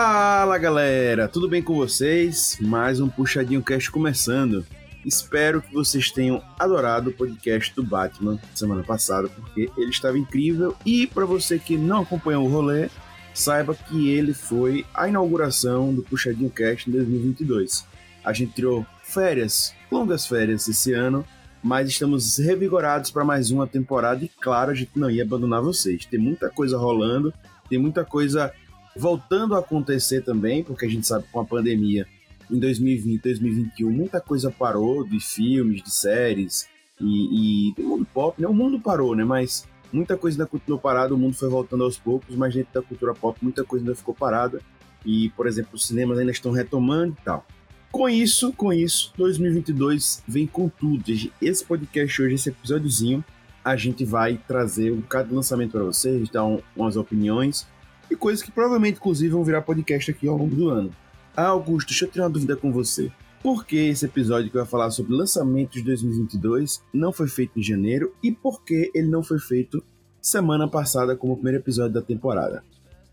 Fala galera, tudo bem com vocês? Mais um Puxadinho Cast começando. Espero que vocês tenham adorado o podcast do Batman semana passada, porque ele estava incrível. E para você que não acompanhou o rolê, saiba que ele foi a inauguração do Puxadinho Cast em 2022. A gente tirou férias, longas férias esse ano, mas estamos revigorados para mais uma temporada e claro, a gente não ia abandonar vocês. Tem muita coisa rolando, tem muita coisa voltando a acontecer também, porque a gente sabe que com a pandemia em 2020, 2021, muita coisa parou de filmes, de séries e, e do mundo pop, né? O mundo parou, né? Mas muita coisa ainda continuou parada, o mundo foi voltando aos poucos, mas dentro da cultura pop muita coisa ainda ficou parada. E, por exemplo, os cinemas ainda estão retomando e tal. Com isso, com isso, 2022 vem com tudo. Esse podcast hoje, esse episódiozinho, a gente vai trazer um bocado de lançamento para vocês, dar um, umas opiniões e coisas que provavelmente, inclusive, vão virar podcast aqui ao longo do ano. Ah, Augusto, deixa eu ter uma dúvida com você. Por que esse episódio que vai falar sobre lançamentos de 2022 não foi feito em janeiro e por que ele não foi feito semana passada como o primeiro episódio da temporada?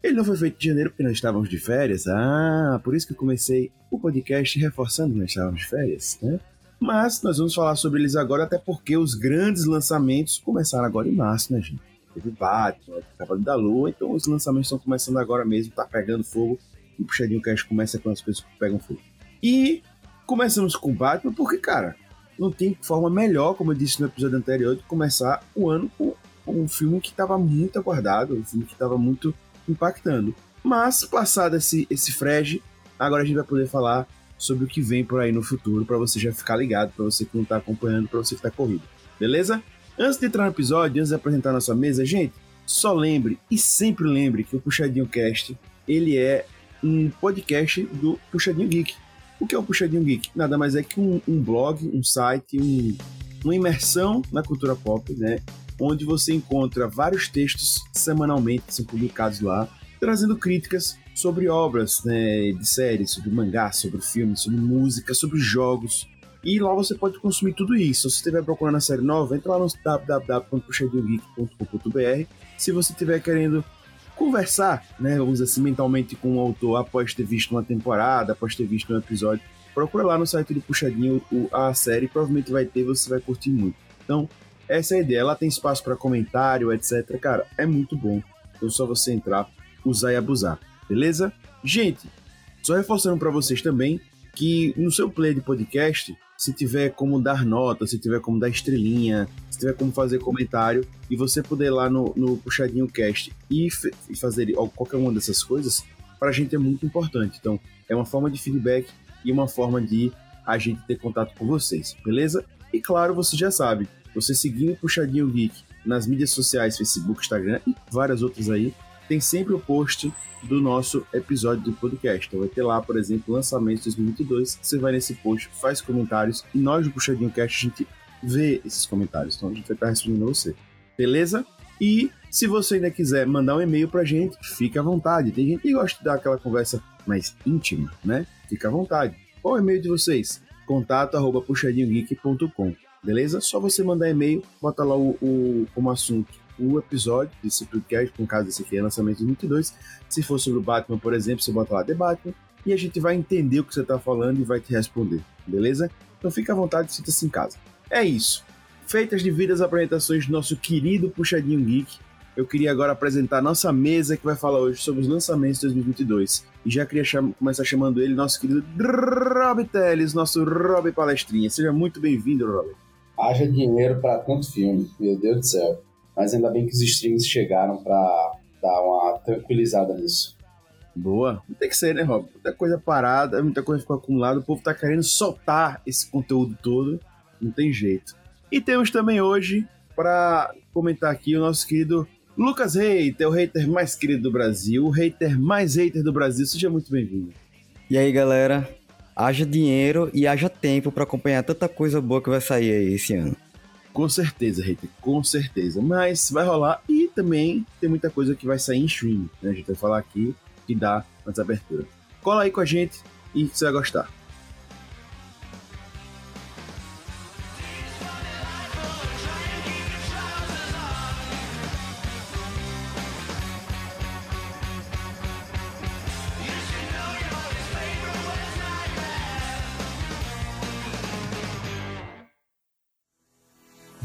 Ele não foi feito em janeiro porque nós estávamos de férias. Ah, por isso que eu comecei o podcast reforçando que nós estávamos de férias, né? Mas nós vamos falar sobre eles agora, até porque os grandes lançamentos começaram agora em março, né, gente? Teve Batman, Cavalo da Lua, então os lançamentos estão começando agora mesmo, tá pegando fogo. E o Puxadinho Cast começa com as coisas que pegam fogo. E começamos com Batman porque, cara, não tem forma melhor, como eu disse no episódio anterior, de começar o ano com um filme que estava muito aguardado, um filme que estava muito impactando. Mas, passado esse, esse frege, agora a gente vai poder falar sobre o que vem por aí no futuro, para você já ficar ligado, para você que não tá acompanhando, para você que tá corrido. Beleza? Antes de entrar no episódio, antes de apresentar nossa mesa, gente, só lembre e sempre lembre que o Puxadinho Cast, ele é um podcast do Puxadinho Geek. O que é o Puxadinho Geek? Nada mais é que um, um blog, um site, um, uma imersão na cultura pop, né? Onde você encontra vários textos semanalmente que são publicados lá, trazendo críticas sobre obras né, de séries, sobre mangá, sobre filmes, sobre música, sobre jogos, e lá você pode consumir tudo isso. Se você estiver procurando a série nova, entra lá no www.puxadinhogeek.com.br. Se você estiver querendo conversar, né, vamos assim, mentalmente com o autor após ter visto uma temporada, após ter visto um episódio, procura lá no site do Puxadinho a série, provavelmente vai ter, você vai curtir muito. Então, essa é a ideia. Lá tem espaço para comentário, etc. Cara, é muito bom. Então, só você entrar, usar e abusar. Beleza? Gente, só reforçando para vocês também que no seu play de podcast se tiver como dar nota, se tiver como dar estrelinha, se tiver como fazer comentário e você puder ir lá no, no Puxadinho Cast e, e fazer qualquer uma dessas coisas, para a gente é muito importante. Então, é uma forma de feedback e uma forma de a gente ter contato com vocês, beleza? E claro, você já sabe, você seguindo o Puxadinho Geek nas mídias sociais, Facebook, Instagram e várias outras aí, tem sempre o post do nosso episódio do podcast. Então vai ter lá, por exemplo, lançamento 2022. Você vai nesse post, faz comentários e nós do Puxadinho Cast a gente vê esses comentários. Então a gente vai estar respondendo você. Beleza? E se você ainda quiser mandar um e-mail pra gente, fique à vontade. Tem gente que gosta de dar aquela conversa mais íntima, né? Fica à vontade. Qual é o e-mail de vocês? Contato arroba puxadinhogeek.com. Beleza? Só você mandar e-mail, bota lá o, o como assunto o episódio desse podcast, no caso desse aqui é lançamento de 22. Se for sobre o Batman, por exemplo, você bota lá The Batman e a gente vai entender o que você está falando e vai te responder, beleza? Então fica à vontade, sinta-se em casa. É isso. Feitas devidas apresentações do nosso querido Puxadinho Geek, eu queria agora apresentar nossa mesa que vai falar hoje sobre os lançamentos de 2022. E já queria cham começar chamando ele, nosso querido Rob Teles, nosso Rob Palestrinha. Seja muito bem-vindo, Rob. Haja dinheiro para tanto filme, meu Deus do céu mas ainda bem que os streams chegaram para dar uma tranquilizada nisso. Boa. Tem que ser, né, Rob? Muita coisa parada, muita coisa ficou acumulada, o povo tá querendo soltar esse conteúdo todo, não tem jeito. E temos também hoje, para comentar aqui, o nosso querido Lucas Hater, o hater mais querido do Brasil, o hater mais hater do Brasil. Seja muito bem-vindo. E aí, galera? Haja dinheiro e haja tempo para acompanhar tanta coisa boa que vai sair aí esse ano. Com certeza, hater, com certeza. Mas vai rolar e também tem muita coisa que vai sair em stream. Né? A gente vai falar aqui que dá mais abertura. Cola aí com a gente e você vai gostar.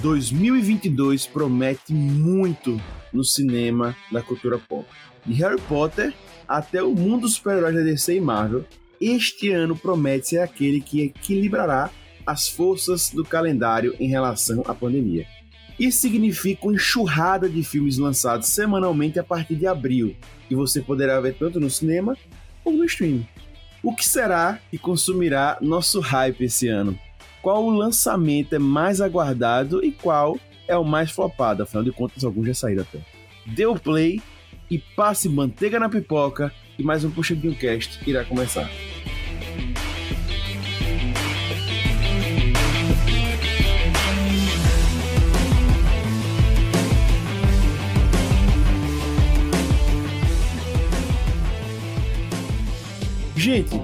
2022 promete muito no cinema da cultura pop. De Harry Potter até o mundo dos super-heróis da DC e Marvel, este ano promete ser aquele que equilibrará as forças do calendário em relação à pandemia. Isso significa uma enxurrada de filmes lançados semanalmente a partir de abril, que você poderá ver tanto no cinema como no streaming. O que será que consumirá nosso hype esse ano? Qual o lançamento é mais aguardado e qual é o mais flopado? Afinal de contas, alguns já saíram até. Dê o play e passe manteiga na pipoca e mais um Puxadinho Cast irá começar. Gente,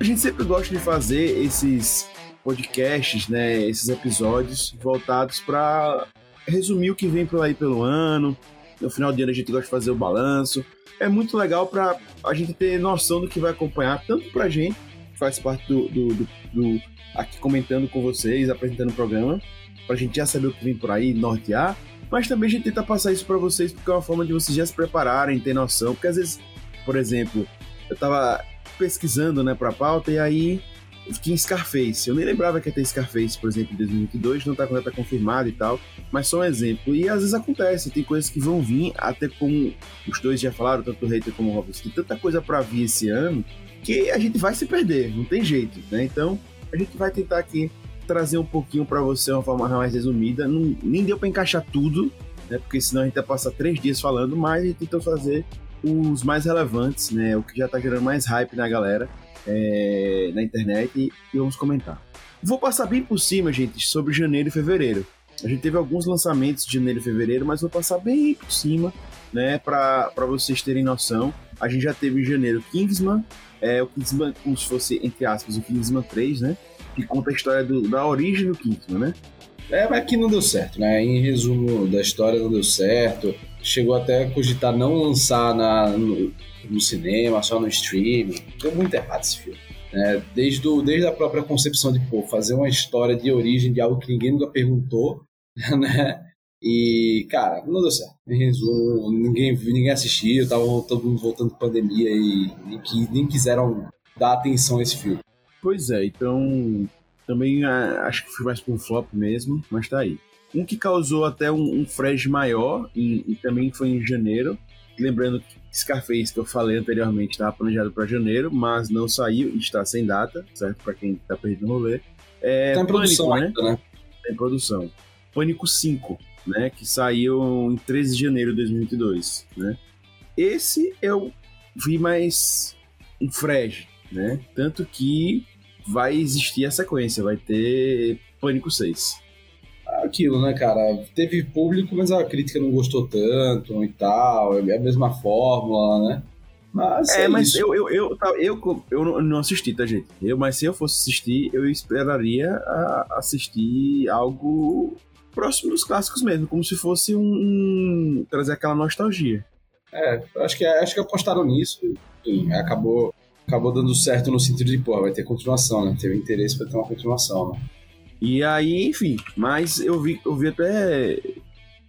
a gente sempre gosta de fazer esses podcasts, né, esses episódios voltados para resumir o que vem por aí pelo ano. No final de ano a gente gosta de fazer o balanço. É muito legal para a gente ter noção do que vai acompanhar, tanto para a gente, que faz parte do, do, do, do, aqui comentando com vocês, apresentando o programa, para a gente já saber o que vem por aí, nortear, mas também a gente tenta passar isso para vocês porque é uma forma de vocês já se prepararem, ter noção, porque às vezes, por exemplo, eu estava pesquisando, né, para pauta e aí tinha Scarface. Eu nem lembrava que ia ter Scarface, por exemplo, em 2022, não tá, tá confirmado e tal, mas só um exemplo. E às vezes acontece, tem coisas que vão vir, até como os dois já falaram, tanto o Hater como o Robson, tem tanta coisa para vir esse ano que a gente vai se perder, não tem jeito, né? Então, a gente vai tentar aqui trazer um pouquinho para você uma forma mais resumida. Não, nem deu para encaixar tudo, né? Porque senão a gente ia passar três dias falando, mas a gente tentou fazer os mais relevantes, né? O que já tá gerando mais hype na galera é, na internet e, e vamos comentar. Vou passar bem por cima, gente, sobre janeiro e fevereiro. A gente teve alguns lançamentos de janeiro e fevereiro, mas vou passar bem por cima, né, para vocês terem noção. A gente já teve em janeiro Kingsman, é, o Kingsman como se fosse, entre aspas, o Kingsman 3, né, que conta a história do, da origem do Kingsman, né. É, mas que não deu certo, né? Em resumo da história, não deu certo. Chegou até a cogitar não lançar na, no, no cinema, só no streaming. Deu muito errado esse filme. Né? Desde, do, desde a própria concepção de pô, fazer uma história de origem de algo que ninguém nunca perguntou, né? E, cara, não deu certo. Em resumo, ninguém, ninguém assistiu, tava todo mundo voltando de pandemia e nem, nem quiseram dar atenção a esse filme. Pois é, então também ah, acho que foi mais para um flop mesmo, mas tá aí. Um que causou até um, um maior e, e, também foi em janeiro. Lembrando que Scarface, que eu falei anteriormente, estava planejado para janeiro, mas não saiu e está sem data, certo? Para quem está perdido no rolê. É, tá em produção Pânico, né? né? Tá em produção. Pânico 5, né? Que saiu em 13 de janeiro de 2022, né? Esse eu vi mais um fresh, né? Tanto que vai existir a sequência, vai ter Pânico 6 aquilo, né, cara? Teve público, mas a crítica não gostou tanto e tal. É a mesma fórmula, né? Mas é, é mas eu, eu, eu, eu, eu, não assisti, tá, gente? Eu, mas se eu fosse assistir, eu esperaria assistir algo próximo dos clássicos mesmo, como se fosse um, um trazer aquela nostalgia. É, acho que acho que apostaram nisso e acabou acabou dando certo no sentido de, pô, vai ter continuação, né? Teve interesse para ter uma continuação, né? E aí, enfim, mas eu vi, eu vi até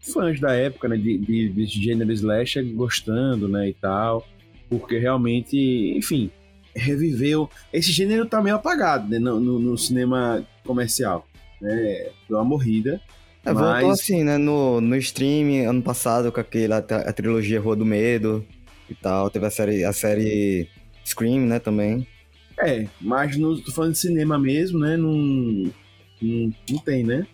fãs da época, né, de, de, de gênero slasher gostando, né, e tal, porque realmente, enfim, reviveu. Esse gênero tá meio apagado, né, no, no, no cinema comercial, né, deu uma morrida. É, mas... voltou assim, né, no, no streaming, ano passado, com aquela a trilogia Rua do Medo e tal, teve a série, a série Scream, né, também. É, mas no, tô falando de cinema mesmo, né, não não, não tem, né?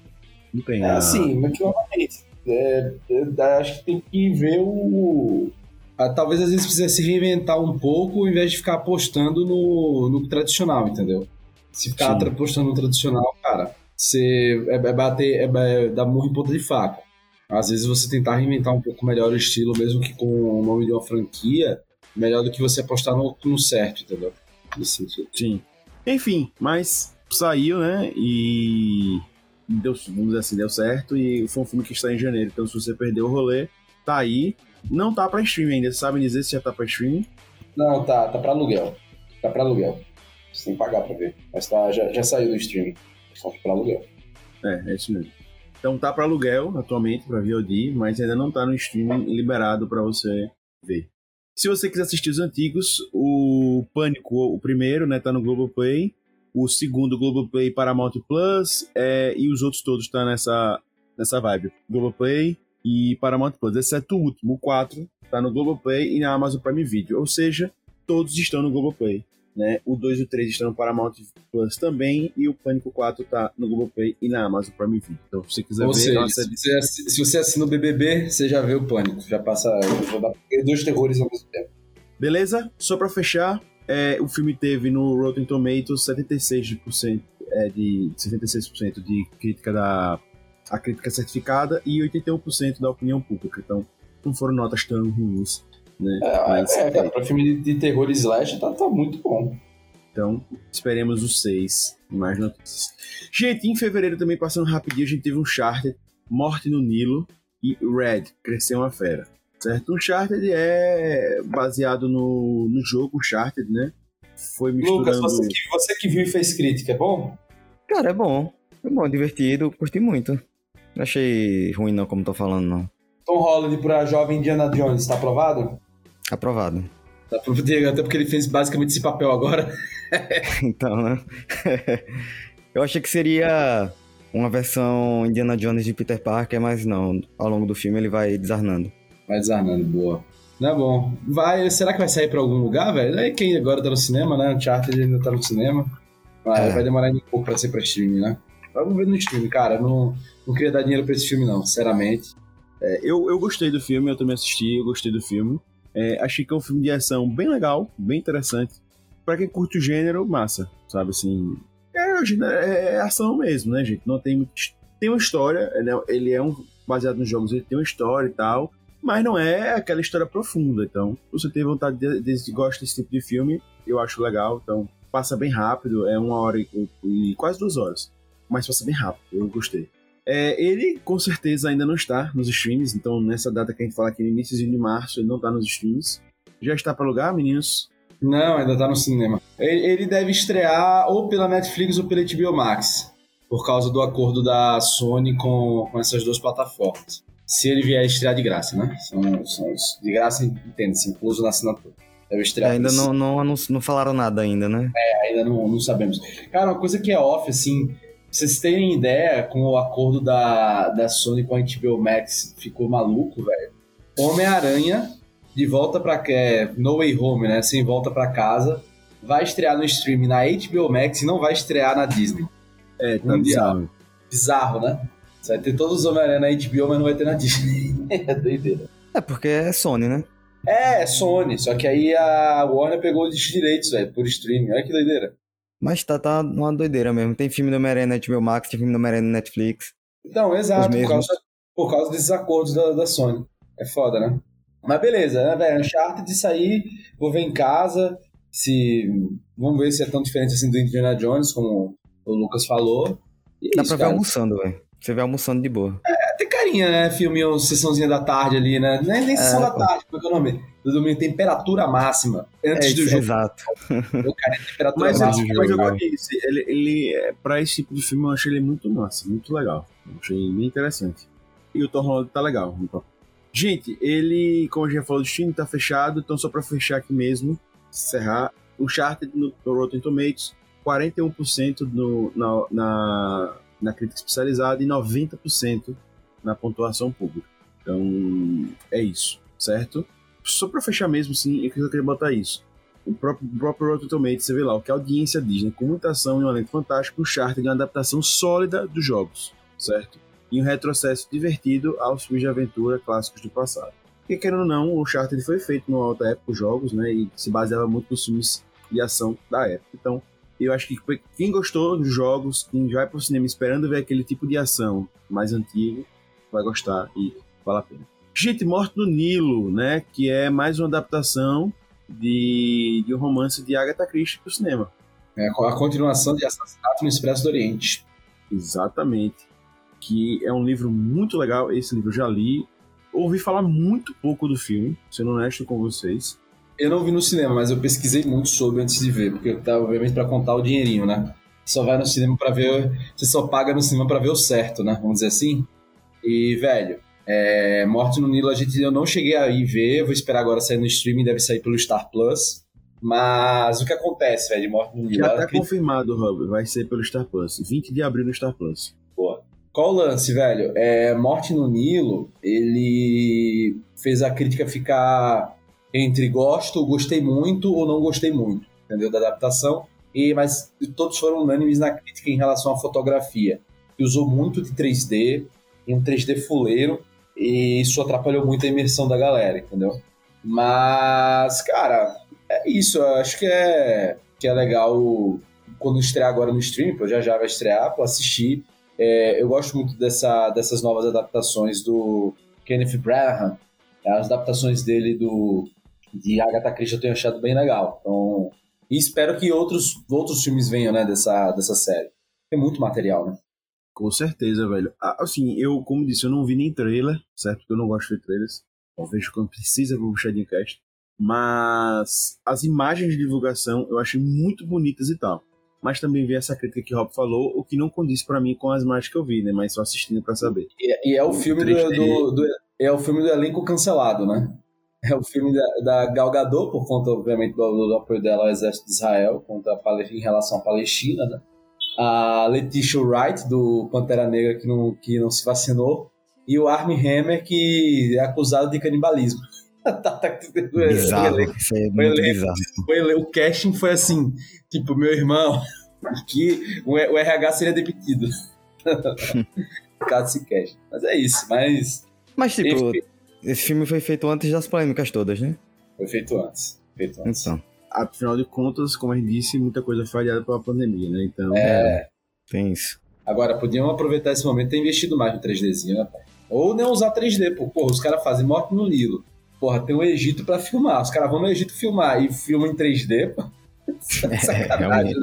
Não tem. É a... assim, mas novamente, é, é, acho que tem que ver o. Ah, talvez às vezes precisa se reinventar um pouco, ao invés de ficar apostando no, no tradicional, entendeu? Se ficar Sim. apostando no tradicional, cara, você é, é bater, é, é dar murro em ponta de faca. Às vezes você tentar reinventar um pouco melhor o estilo, mesmo que com o nome de uma franquia, melhor do que você apostar no, no certo, entendeu? Nesse sentido. Sim. Enfim, mas saiu, né? E deu, vamos dizer assim, deu certo. E foi um filme que está em janeiro. Então, se você perdeu o rolê, tá aí. Não tá pra streaming ainda. Você sabe dizer se já tá pra streaming? Não, tá. Tá pra aluguel. Tá pra aluguel. Você tem que pagar pra ver. Mas tá, já, já saiu do streaming. Só pra aluguel. É, é isso mesmo. Então tá para aluguel atualmente para VOD, mas ainda não tá no streaming liberado para você ver. Se você quiser assistir os antigos, o Pânico, o primeiro, né, tá no Globoplay. O segundo, Globoplay Paramount Plus. É, e os outros todos tá nessa, nessa vibe. Globoplay e Paramount Plus, exceto o último, o 4, tá no Globoplay e na Amazon Prime Video. Ou seja, todos estão no Globoplay. Né? O 2 e o 3 estão no Paramount Plus também, e o Pânico 4 tá no Globoplay e na Amazon Prime Video. Então, se você quiser Ou ver, seja, nossa, se, você, assi- se você assina o BBB, você já vê o Pânico. Já passa já dá dois terrores ao mesmo tempo. Beleza? Só pra fechar, é, o filme teve no Rotten Tomatoes 76%, é, de 76% de crítica da a crítica certificada e 81% da opinião pública. Então, não foram notas tão ruins, né? Mas, É, é, cara, pra filme de, de terror e slash tá, tá muito bom. Então, esperemos os seis mais notícias. Gente, em fevereiro também, passando rapidinho, a gente teve um Uncharted, Morte no Nilo e Red, Cresceu uma Fera. Certo? Uncharted é baseado no, no jogo Uncharted, né? Foi Lucas, misturando... você que, você que viu e fez crítica, é bom? Cara, é bom. É bom, divertido, curti muito. Não achei ruim não, como tô falando, não. Tom Holland pra jovem Indiana Jones, tá aprovado? Aprovado. Tá aprovado, até porque ele fez basicamente esse papel agora. Então, né? Eu achei que seria uma versão Indiana Jones de Peter Parker, mas não. Ao longo do filme ele vai desarnando. Vai desarnando, boa. Não é bom. Vai, será que vai sair pra algum lugar, velho? É quem agora tá no cinema, né? Uncharted ainda tá no cinema. Vai, É. vai demorar ainda um pouco pra ser pra streaming, né? Vamos ver no streaming, cara. Não, não queria dar dinheiro pra esse filme, não, sinceramente. É, eu, eu gostei do filme, eu também assisti, eu gostei do filme. É, achei que é um filme de ação bem legal, bem interessante. Pra quem curte o gênero, massa, sabe assim. É, gênero é, é ação mesmo, né, gente? Não tem. Tem uma história, ele é, ele é um. Baseado nos jogos, ele tem uma história e tal. Mas não é aquela história profunda. Então, você tem vontade de, de, gosta desse tipo de filme, eu acho legal. Então, passa bem rápido, é uma hora e, e quase duas horas. Mas passa bem rápido, eu gostei. É, ele com certeza ainda não está nos streams, então nessa data que a gente fala aqui no início de março, ele não está nos streams. Já está para alugar, meninos? Não, ainda tá no cinema. Ele, ele deve estrear ou pela Netflix ou pela HBO Max. Por causa do acordo da Sony com, com essas duas plataformas. Se ele vier estrear de graça, né? São, são de graça, entende-se, incluso na assinatura. Deve estrear ainda não, não, anunci- não falaram nada ainda, né? ainda não, não sabemos. Cara, uma coisa que é off, assim, pra vocês terem ideia, com o acordo da, da Sony com a HBO Max ficou maluco, velho. Homem-Aranha, de volta pra é, No Way Home, né? Sem volta pra casa, vai estrear no streaming na HBO Max e não vai estrear na Disney. É, tá bizarro. Bizarro, né? Você vai ter todos os Homem-Aranha na HBO, mas não vai ter na Disney. é doideira. É porque é Sony, né? É, é Sony, só que aí a Warner pegou os direitos, velho, por streaming. Olha que doideira. Mas tá, tá uma doideira mesmo. Tem filme do Homem-Aranha na HBO Max, tem filme do Homem-Aranha na Netflix. Então, exato, por causa, por causa desses acordos da, da Sony. É foda, né? Mas beleza, né, velho? Uncharted de sair, vou ver em casa. Se. Vamos ver se é tão diferente assim do Indiana Jones, como o Lucas falou. E é Dá isso, pra ver cara. almoçando, velho. Você vê almoçando de boa. É, tem carinha, né? Filme ou sessãozinha da tarde ali, né? Nem, nem sessão É, da pô. tarde, como é que é o nome? Do domingo, temperatura máxima. Antes É, do jogo. Exato. Cara é temperatura Mas, eu, máxima. mas eu jogo, gosto disso. Ele, ele, é, pra esse tipo de filme, eu achei ele muito massa, muito legal. Eu achei bem interessante. E o Tom Holland tá legal. Então. Gente, ele, como a gente já falou, o stream tá fechado, então só pra fechar aqui mesmo, encerrar, o Uncharted no, no Rotten Tomatoes, 41% no, na, na, na crítica especializada e 90% na pontuação pública. Então, é isso, certo? Só pra fechar mesmo, sim, eu queria botar isso. O próprio, o próprio Rotten Tomatoes, você vê lá, o que a audiência diz, né? Com muita ação e um elenco fantástico, o Uncharted é uma adaptação sólida dos jogos, certo? E um retrocesso divertido aos filmes de aventura clássicos do passado. Porque, querendo ou não, o Uncharted foi feito numa alta época, os jogos, né? E se baseava muito nos filmes de ação da época. Então, eu acho que quem gostou dos jogos, quem vai pro cinema esperando ver aquele tipo de ação mais antigo, vai gostar e vale a pena. Gente, Morto no Nilo, né? Que é mais uma adaptação de, de um romance de Agatha Christie pro cinema. É a continuação de Assassinato no Expresso do Oriente. Exatamente. Que é um livro muito legal. Esse livro eu já li. Ouvi falar muito pouco do filme, sendo honesto com vocês. Eu não vi no cinema, mas eu pesquisei muito sobre antes de ver, porque eu tava, obviamente, pra contar o dinheirinho, né? Só vai no cinema para ver. Você só paga no cinema para ver o certo, né? Vamos dizer assim. E, velho, é, Morte no Nilo a gente eu não cheguei a ir ver, vou esperar agora sair no streaming, deve sair pelo Star Plus. Mas o que acontece, velho, de Morte no Nilo? Já tá confirmado, Rob, vai ser pelo Star Plus. 20 de abril no Star Plus. Boa. Qual o lance, velho? É, Morte no Nilo, ele fez a crítica ficar entre gosto, gostei muito ou não gostei muito, entendeu? Da adaptação. E, mas todos foram unânimes na crítica em relação à fotografia. Que usou muito de 3D, em um 3D fuleiro, e isso atrapalhou muito a imersão da galera, entendeu? Mas, cara, é isso. Eu acho que é, que é legal quando estrear agora no stream, pô, já já vai estrear, pô, assistir. É, eu gosto muito dessa, dessas novas adaptações do Kenneth Branagh, as adaptações dele do de Agatha Christie eu tenho achado bem legal. Então, e espero que outros, outros filmes venham, né, dessa, dessa série. Tem muito material, né? Com certeza, velho. Assim, eu, como disse, eu não vi nem trailer, certo? Porque eu não gosto de trailers. Eu vejo quando precisa pro Puxadinho Cast. Mas as imagens de divulgação eu achei muito bonitas e tal. Mas também vi essa crítica que o Rob falou, o que não condiz para mim com as imagens que eu vi, né? Mas só assistindo para saber. E, e, é o filme do, do, do, é o filme do elenco cancelado, né? É o filme da, da Gal Gadot, por conta, obviamente, do, do apoio dela ao exército de Israel contra a, em relação à Palestina, né? A Letitia Wright, do Pantera Negra, que não, que não se vacinou. E o Armie Hammer, que é acusado de canibalismo. tá, tá, bizarro, o, isso é. O, o casting foi assim, tipo, meu irmão, que o, o RH seria demitido. Caso se casting. Mas é isso, mas... Mas, tipo, Enfim. Esse filme foi feito antes das polêmicas todas, né? Foi feito antes. Feito antes. Então. Afinal de contas, como a gente disse, muita coisa foi adiada pela pandemia, né? Então. É. Tem isso. Agora, podiam aproveitar esse momento e ter investido mais no 3Dzinho, né, pai? Ou não usar 3D, pô. Porra, os caras fazem morte no Nilo. Porra, tem o Egito pra filmar. Os caras vão no Egito filmar e filmam em 3D, pô. É, sacanagem. É,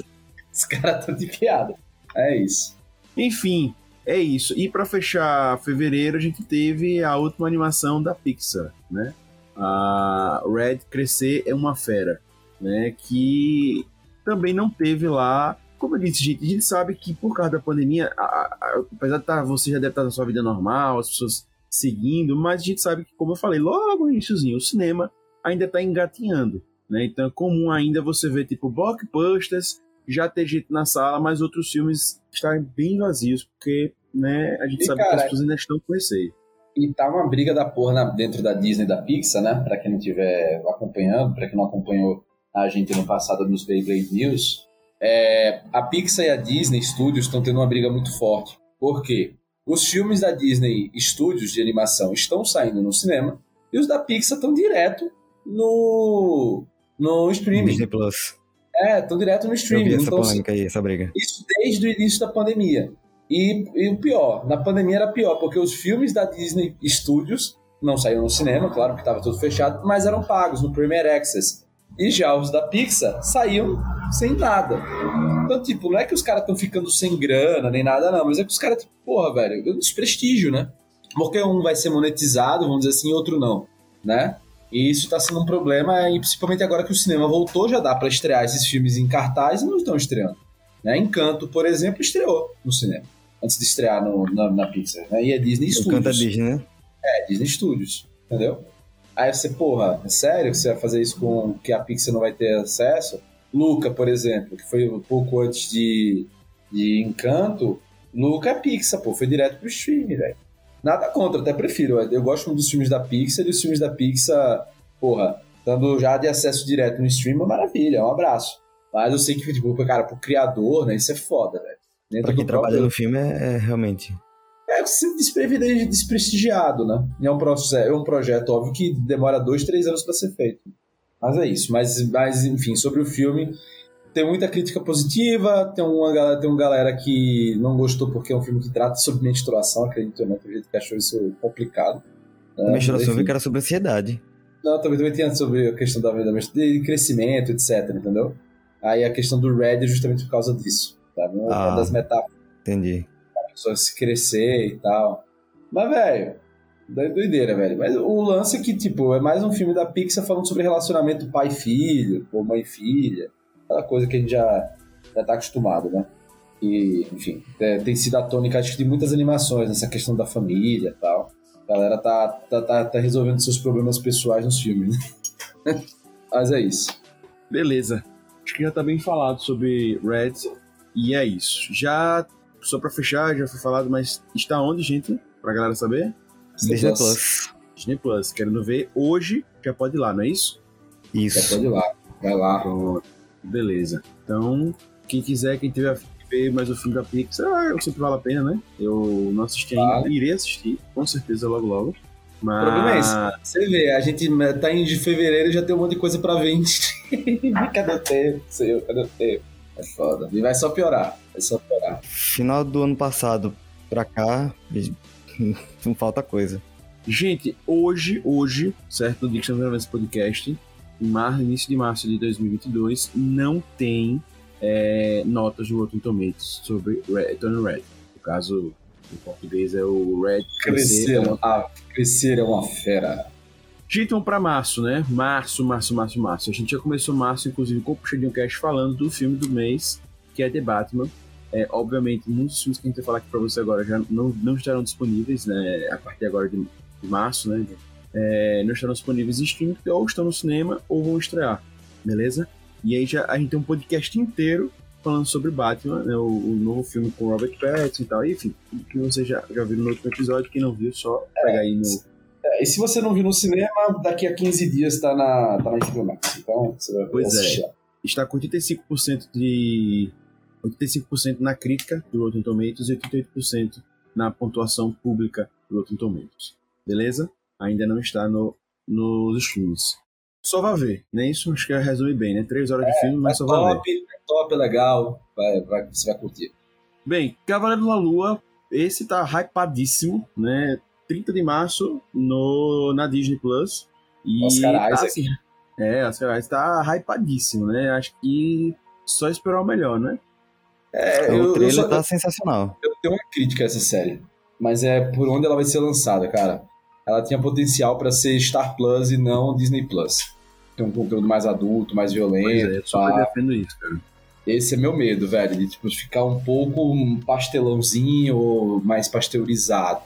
os caras estão de piada. É isso. Enfim, é isso. E para fechar fevereiro, a gente teve a última animação da Pixar, né? A Red Crescer é uma Fera, né? Que também não teve lá. Como eu disse, gente, a gente sabe que por causa da pandemia, a, a, apesar de tá, você já deve estar na sua vida normal, as pessoas seguindo, mas a gente sabe que, como eu falei logo no iníciozinho, o cinema ainda está engatinhando, né? Então é comum ainda você ver, tipo, blockbusters, já ter gente na sala, mas outros filmes estarem bem vazios, porque né, a gente e sabe cara, que as pessoas ainda estão com receio. E tá uma briga da porra na, dentro da Disney da Pixar, né? Pra quem não estiver acompanhando, pra quem não acompanhou a gente no passado nos Beyblade News, é, a Pixar e a Disney Studios estão tendo uma briga muito forte. Por quê? Os filmes da Disney Studios de animação estão saindo no cinema e os da Pixar estão direto no, no streaming. Disney Plus. É, estão direto no streaming. Eu vi essa então, polêmica aí, essa briga. Isso desde o início da pandemia. E, e, o pior, na pandemia era pior, porque os filmes da Disney Studios não saíram no cinema, claro, porque estava tudo fechado, mas eram pagos no Premier Access. E já os da Pixar saíam sem nada. Então, tipo, não é que os caras estão ficando sem grana nem nada, não, mas é que os caras, tipo, porra, velho, é desprestígio, né? Porque um vai ser monetizado, vamos dizer assim, e outro não, né? E isso está sendo um problema, e principalmente agora que o cinema voltou, já dá para estrear esses filmes em cartaz e não estão estreando. Né? Encanto, por exemplo, estreou no cinema antes de estrear no, na, na Pixar, né? E é Disney Studios. Canta Disney, né? É, Disney Studios, entendeu? Aí você, porra, é sério que você vai fazer isso com que a Pixar não vai ter acesso? Luca, por exemplo, que foi um pouco antes de, de Encanto, Luca é Pixar, pô, foi direto pro streaming, velho. Nada contra, até prefiro. Eu gosto muito dos filmes da Pixar e os filmes da Pixar, porra, dando já de acesso direto no stream, é maravilha, é um abraço. Mas eu sei que, tipo, cara, pro criador, né, isso é foda, velho. Dentro pra quem trabalha próprio... no filme é, é realmente. É se desprestigiado, né? é um, processo, é um projeto, óbvio, que demora dois, três anos para ser feito. Mas é isso. Mas, mas, enfim, sobre o filme, tem muita crítica positiva, tem uma galera, tem uma galera que não gostou porque é um filme que trata sobre menstruação, acredito ou não, tem gente que achou isso complicado. Né? Menstruação, eu vi que era sobre ansiedade. Não, também, também tinha sobre a questão da, da de crescimento, etc, entendeu? Aí a questão do Red é justamente por causa disso sabe? Uma, ah, das metáforas. Entendi. A pessoa se crescer e tal. Mas, velho, doideira, velho. Mas o lance é que, tipo, é mais um filme da Pixar falando sobre relacionamento pai-filho, ou mãe-filha. Aquela coisa que a gente já, já tá acostumado, né? E, enfim, é, tem sido a tônica acho, de muitas animações, essa questão da família e tal. A galera tá, tá, tá, tá resolvendo seus problemas pessoais nos filmes, né? Mas é isso. Beleza. Acho que já tá bem falado sobre Red. E é isso. Já, só pra fechar, já foi falado, mas está onde, gente? Pra galera saber? Disney Plus. Disney Plus. Querendo ver hoje, já pode ir lá, não é isso? Isso. Já pode ir lá. Vai lá. Pronto. Beleza. Então, quem quiser, quem tiver ver mais o filme da Pixar, ah, eu sempre vale a pena, né? Eu não assisti ainda, Vale. irei assistir, com certeza, logo logo. O problema é esse. Mas. Você vê, a gente tá em de fevereiro e já tem um monte de coisa pra ver. cadê o tempo, seu? Cadê o tempo? É foda. E vai só piorar. Vai só piorar. Final do ano passado pra cá, não falta coisa. Gente, hoje, hoje, certo? No dia que estamos gravando esse podcast, em março, início de março de 2022, não tem é, notas do Rotten Tomatoes sobre Red, Turning Red. No caso, em português é o Red Crescer, ah, crescer é uma fera. Vamos pra março, né? Março, março, março, março. A gente já começou março, inclusive, com o Puxadinho Cast falando do filme do mês, que é The Batman. É, obviamente, muitos filmes que a gente vai falar aqui pra você agora já não, não estarão disponíveis, né? A partir agora de, de março, né? É, não estarão disponíveis em streaming, ou estão no cinema ou vão estrear, beleza? E aí já, a gente tem um podcast inteiro falando sobre Batman, né? O, o novo filme com Robert Pattinson e tal. Enfim, que você já, já viu no último episódio, quem não viu, só pegar aí no... É, e se você não viu no cinema, daqui a 15 dias tá na, tá na HBO Max. Então, você vai Pois é. assistir. está com 85% de 85% na crítica do Rotten Tomatoes e 88% na pontuação pública do Rotten Tomatoes. Beleza? Ainda não está no, nos streams. Só vá ver, né? Isso acho que resume bem, né? Três horas de filme, É mas só vá ver. top, é top, é legal. Vai, vai, você vai curtir. Bem, Cavaleiro da Lua, esse tá hypadíssimo, né? 30 de março no, na Disney Plus. E Oscar tá, Isaac. assim, é, Oscar Isaac tá hypadíssimo, né? Acho que só esperar o melhor, né? É, o eu, eu, trailer só- tá sensacional. eu tenho uma crítica a essa série. Mas é por onde ela vai ser lançada, cara. Ela tinha potencial pra ser Star Plus e não Disney Plus. Tem um conteúdo mais adulto, mais Pois é, violento. eu super defendo isso, cara. Esse é meu medo, velho, de tipo, ficar um pouco um pastelãozinho ou mais pasteurizado.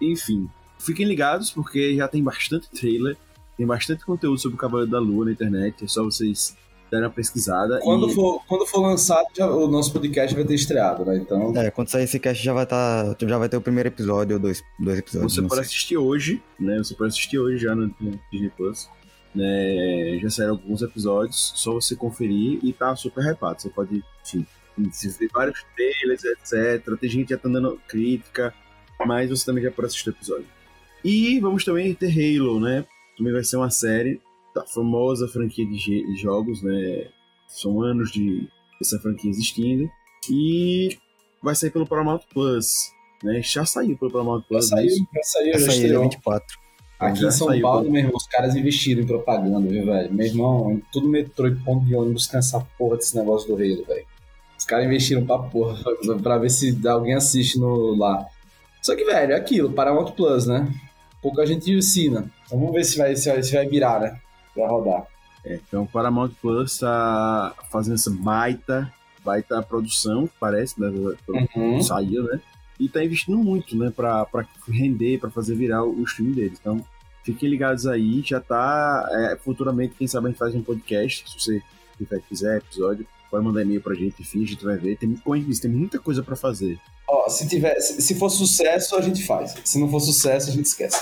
Enfim, fiquem ligados porque já tem bastante trailer, tem bastante conteúdo sobre o Cavaleiro da Lua na internet, é só vocês darem uma pesquisada. Quando, e for, quando for lançado, já- o nosso podcast vai ter estreado, né? Então, É, quando sair esse cast já vai tá, já vai ter o primeiro episódio ou dois, dois episódios. você pode sei. assistir hoje, né? Você pode assistir hoje já no, no Disney Plus. Né? Já saíram alguns episódios, só você conferir e tá super hypado. Você pode, enfim, se ver vários trailers, etc. Tem gente que já tá dando crítica, mas você também já pode assistir o episódio. E vamos também ter Halo, né? Também vai ser uma série da famosa franquia de, jogos, né? São anos de essa franquia existindo. E vai sair pelo Paramount Plus, né? Já saiu pelo Paramount já Plus. saiu, isso. já saiu, já é estreou. 24. Aqui Já em São saiu, Paulo, pô. meu irmão, os caras investiram em propaganda, viu, velho? Meu irmão, em todo metrô e ponto de ônibus tem essa porra desse negócio do Halo, velho. Os caras investiram pra porra, pra ver se alguém assiste no, lá. Só que, velho, é aquilo, Paramount Plus, né? Pouca gente ensina. Então vamos ver se vai, se vai, se vai virar, né? Vai rodar. É, então, Paramount Plus tá fazendo essa baita, baita produção, parece, né? Uhum. Saiu, né? E tá investindo muito, né? Pra, pra render, pra fazer virar o, o stream deles. Então, fiquem ligados aí. Já tá. é, futuramente, quem sabe a gente faz um podcast. Se você tiver, quiser episódio, pode mandar e-mail pra gente, enfim, a gente vai ver. Tem, como a gente disse, tem muita coisa pra fazer. Ó, se, tiver, se, se for sucesso, a gente faz. Se não for sucesso, a gente esquece.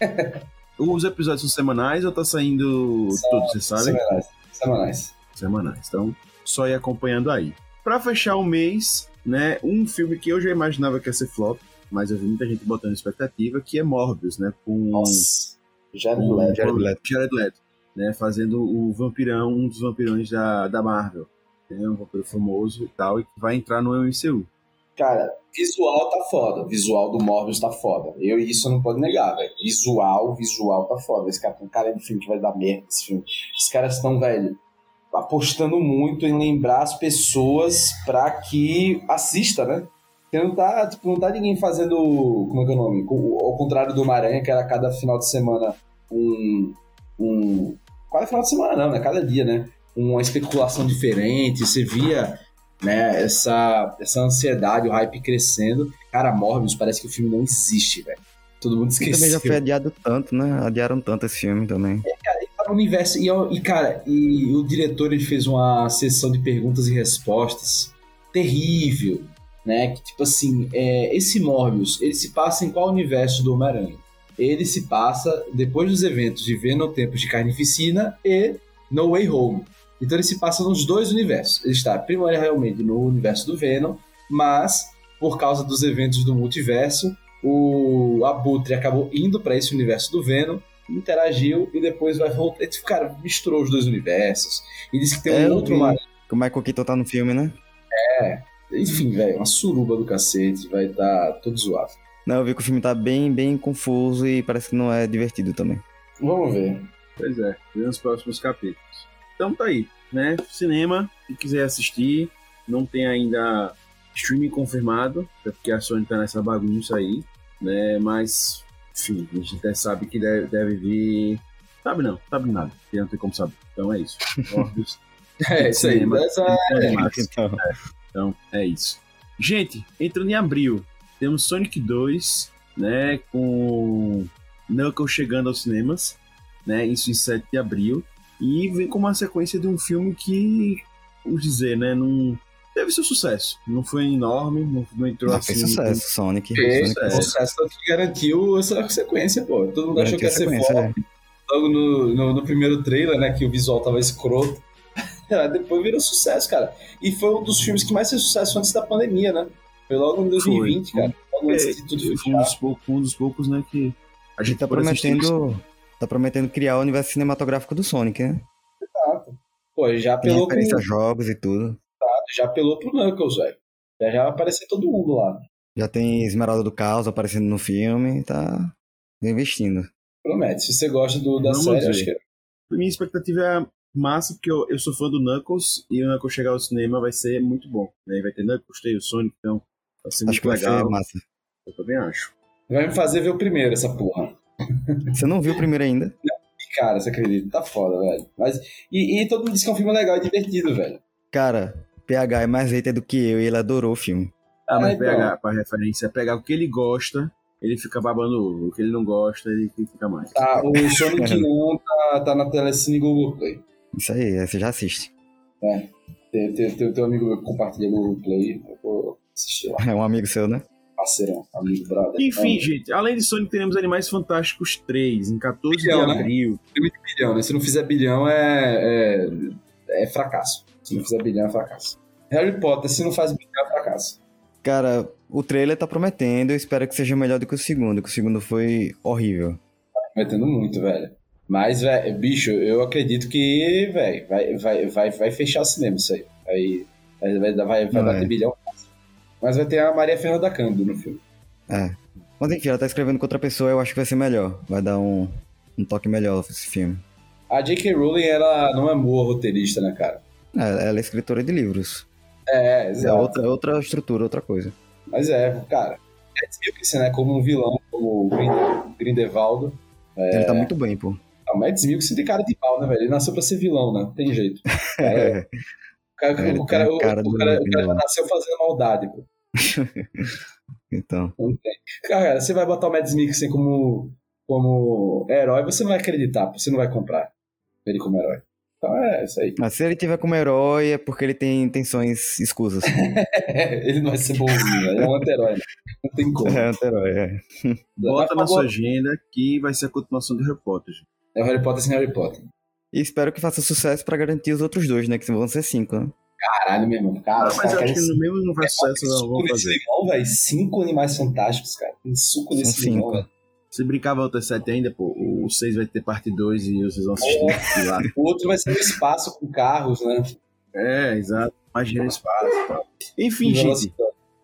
Os episódios são semanais ou tá saindo São- todos, você sabe? Semanais. Semanais. semanais. Então, só ir acompanhando aí. Pra fechar o mês, né, um filme que eu já imaginava que ia ser flop, mas eu vi muita gente botando expectativa, que é Morbius, né, com, Nossa. Com leve. Jared Leto. Jared Leto, né, fazendo o vampirão, um dos vampirões da, da Marvel. Né, um vampiro famoso e tal, e que vai entrar no MCU. Cara, visual tá foda. Visual do Morbius tá foda. Eu isso eu não pode negar, velho. Visual, visual tá foda. Esse cara tem um cara de filme que vai dar merda esse filme. Os caras estão, velho, apostando muito em lembrar as pessoas pra que assista, né? Porque não tá, tipo, não tá ninguém fazendo. Como é que é o nome? Ao contrário do Homem-Aranha, que era cada final de semana um. um cada final de semana não, né? Cada dia, né? Uma especulação diferente. Você via né? Essa, essa ansiedade, o hype crescendo. Cara, Morbius parece que o filme não existe, velho. Todo mundo E esqueceu. também já foi adiado tanto, né? Adiaram tanto esse filme também. tá no universo. E, e, cara, e o diretor ele fez uma sessão de perguntas e respostas terrível, né? Que tipo assim, é, esse Morbius, ele se passa em qual universo do Homem-Aranha? Ele se passa depois dos eventos de Venom Tempos de Carnificina e No Way Home. Então ele se passa nos dois universos. Ele está primordialmente no universo do Venom, mas por causa dos eventos do multiverso, o Abutre acabou indo para esse universo do Venom interagiu e depois vai voltar. Esse cara misturou os dois universos. E disse que tem um É, outro vi. mar... Que o Michael Keaton tá no filme, né? Enfim, velho, uma suruba do cacete, vai estar todo zoado. Não, eu vi que o filme tá bem, bem confuso e parece que não é divertido também. Vamos ver. Pois é, vem os próximos capítulos. Então tá aí, né? Cinema, se quiser assistir, não tem ainda streaming confirmado, até porque a Sony tá nessa bagunça aí, né? Mas, enfim, a gente até sabe que deve, deve vir. Sabe não, sabe nada, porque não tem como saber. Então é isso. Morbius, É isso aí. Essa... é massa. Então, Então, é isso. Gente, entrando em abril, temos Sonic 2, né, com Knuckles chegando aos cinemas, né, isso em 7 de abril, e vem com uma sequência de um filme que, vamos dizer, né, não teve seu sucesso, não foi enorme, não, não entrou ah, assim... fez sucesso, Sonic. Fez, Sonic é. sucesso tanto que garantiu essa sequência, pô. Todo mundo achou que ia ser Garantiu a sequência, foda. Logo no, no, no primeiro trailer, né, que o visual tava escroto. Depois virou sucesso, cara. E foi um dos filmes que mais fez sucesso antes da pandemia, né? Foi logo em 2020, Foi. cara. Logo antes de É, tudo foi um dos, poucos, um dos poucos, né, que a gente tá prometendo, tá prometendo criar o universo cinematográfico do Sonic, né? Pô, já Tem apelou pro, referência a jogos e tudo. já apelou pro Knuckles, velho. Já, já vai aparecer todo mundo lá. Já tem Esmeralda do Caos aparecendo no filme, tá investindo. Promete. Se você gosta do, da Vamos série, ver. acho que Minha expectativa é massa, porque eu, eu sou fã do Knuckles e o Knuckles chegar ao cinema vai ser muito bom. Né? Vai ter Knuckles, tem o Sonic, então vai ser Acho muito que vai legal. ser massa. Eu também acho. vai me fazer ver o primeiro, essa porra. Você não viu o primeiro ainda? Cara, você acredita? Tá foda, velho. Mas, e, e todo mundo diz que é um filme legal e divertido, velho. Cara, PH é mais hater do que eu e ele adorou o filme. Ah, mas então. pegar pra referência, pegar o que ele gosta, ele fica babando o ovo. O que ele não gosta, ele fica mais. Tá, o Sonic 1 tá, tá na Telecine Google Play. Isso aí, você já assiste. Tem, tem, tem um amigo meu que compartilha no Google Play. Eu vou assistir lá. É um amigo seu, né? Parceirão, amigo, brother. Enfim, É, gente, além de Sonic, teremos Animais Fantásticos 3, em 14 Bilhão, de né? abril. filme de bilhão, né? Se não fizer bilhão, é, é, é fracasso. Se não fizer bilhão, é fracasso. Harry Potter, se não faz bilhão, é fracasso. Cara, o trailer tá prometendo, eu espero que seja melhor do que o segundo, que o segundo foi horrível. Metendo muito, velho. Mas, velho, bicho, eu acredito que, velho, vai, vai, vai, vai fechar o cinema isso aí. Vai, vai, vai, dar- vai, vai bater é. bilhão. Mas vai ter a Maria Fernanda Cândido no filme. É. Mas enfim, ela tá escrevendo com outra pessoa, eu acho que vai ser melhor. Vai dar um, um toque melhor esse filme. A J.K. Rowling, ela não é boa roteirista, né, cara? É, ela é escritora de livros. É, É exato. outra, outra estrutura, outra coisa. Mas é, cara. Mads Mikkelsen, né, como um vilão, como o Grind- Grindelwaldo. Ele tá muito bem, pô. Ah, o Mads Mikkelsen tem cara de pau, né, velho? Ele nasceu pra ser vilão, né? Tem jeito. É. O cara, Ele o cara, tem o, cara o do cara, o cara vilão. nasceu fazendo maldade, pô. Então. Cara, você vai botar o Mads Mikkelsen como, como herói, você não vai acreditar, você não vai comprar ele como herói. Então é isso aí. Mas se ele tiver como herói é porque ele tem intenções escusas. ele não vai ser bonzinho, ele é um anti-herói. né? Não tem como. É, anti-herói, é. Bota na sua agenda que vai ser a continuação do Harry Potter. gente. É o Harry Potter sem Harry Potter. E espero que faça sucesso pra garantir os outros dois, né? Que vão ser cinco, né? Caralho, meu irmão. Cara, os mas caras eu acho que no mesmo não faz sucesso, não suco vão fazer. limão, velho. Cinco animais fantásticos, cara. Tem suco São nesse limão, cinco. velho. Se brincava outra 7 ainda, pô, o 6 vai ter parte 2 e vocês vão assistir lá. O outro vai ser no espaço com carros, né? É, exato. Imagina o espaço. Enfim, E gente,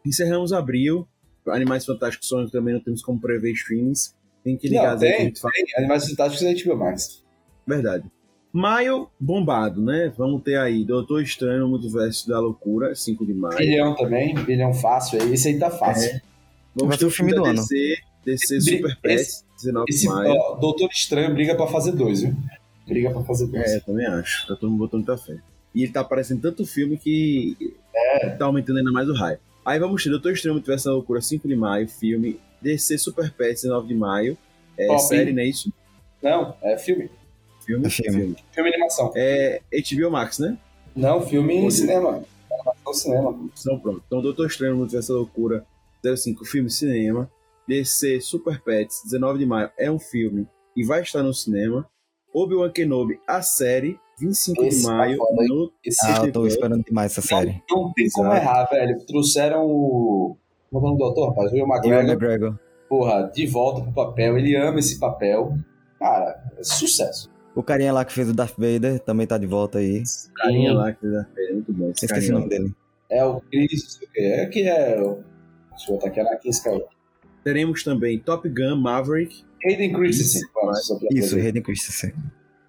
encerramos abril. Animais Fantásticos Sonic também não temos como prever streams. Tem que Não, ligar a tem, gente fala. tem. Animais fantásticos é HBO Max. Verdade. Maio, bombado, né? Vamos ter aí Doutor Estranho Multiverso da Loucura, 5 de maio. Bilhão também, bilhão fácil. aí. Esse aí tá fácil. Vamos Vai ter o filme do ano. DC, DC Super Pets, 19 Esse de maio. ó, Doutor Estranho briga pra fazer dois, viu? Briga pra fazer dois. É, também acho. Tá todo mundo botando muita fé. E ele tá aparecendo tanto filme que é. tá aumentando ainda mais o hype. Aí vamos ter Doutor Estranho Multiverso da Loucura, 5 de maio, filme. DC Super Pets, 19 de maio. É, série Nation. Não, é filme. Filme? É filme. Filme, filme animação. É HBO Max, né? Não, filme em cinema. Animação cinema. Então pronto. Então Doutor Estranho Multiverso da Loucura, 05, filme cinema. DC Super Pets, 19 de maio, é um filme e vai estar no cinema. Obi-Wan Kenobi, a série, 25 Esse de maio. Tá no Esse ah, eu tô esperando demais essa série. Não, não tem como errar, velho. Trouxeram o. Como é o nome do autor, rapaz? O McGregor. McGregor. Porra, de volta pro papel. Ele ama esse papel. Cara, é sucesso. O carinha lá que fez o Darth Vader também tá de volta aí. O carinha lá que fez o Darth Vader, muito bom. Esqueci o nome dele. É o Chris, é que é o. Deixa eu botar aqui, Anakin Skywalker. Teremos também Top Gun Maverick. Hayden Christensen. Isso, Hayden Christensen.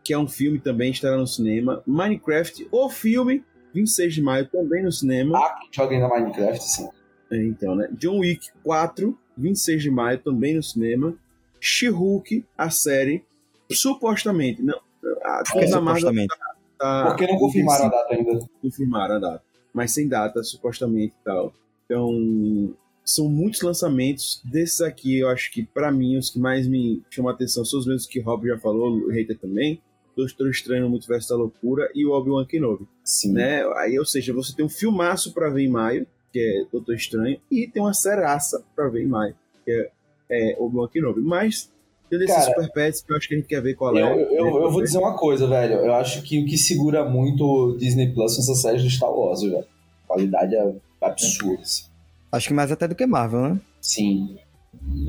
Que é um filme também, estará no cinema. Minecraft, o filme, 26 de maio, também no cinema. Ah, joga ainda Minecraft, sim. É, então, né? John Wick 4, 26 de maio, também no cinema. She-Hulk, a série, supostamente. Não, a coisa supostamente. Tá, tá, Porque não confirmaram a data ainda. Confirmaram a data. Mas sem data, supostamente e tal. Então, são muitos lançamentos. Desses aqui, eu acho que, para mim, os que mais me chamam a atenção são os mesmos que Rob já falou, o Hater também. Doutor Estranho no Multiverso da Loucura e o Obi-Wan Kenobi. Sim. Né? Aí, ou seja, você tem um filmaço para ver em maio, que é Doutor Estranho, e tem uma seraça para ver em maio, que é, é Obi-Wan Kenobi. Mas tem desses Cara, Super Pets que eu acho que a gente quer ver qual é. Eu, eu, eu, eu vou dizer uma coisa, velho. Eu acho que o que segura muito o Disney Plus são essas séries do Star Wars, velho. A qualidade é absurda. Assim. Acho que mais até do que Marvel, né? Sim.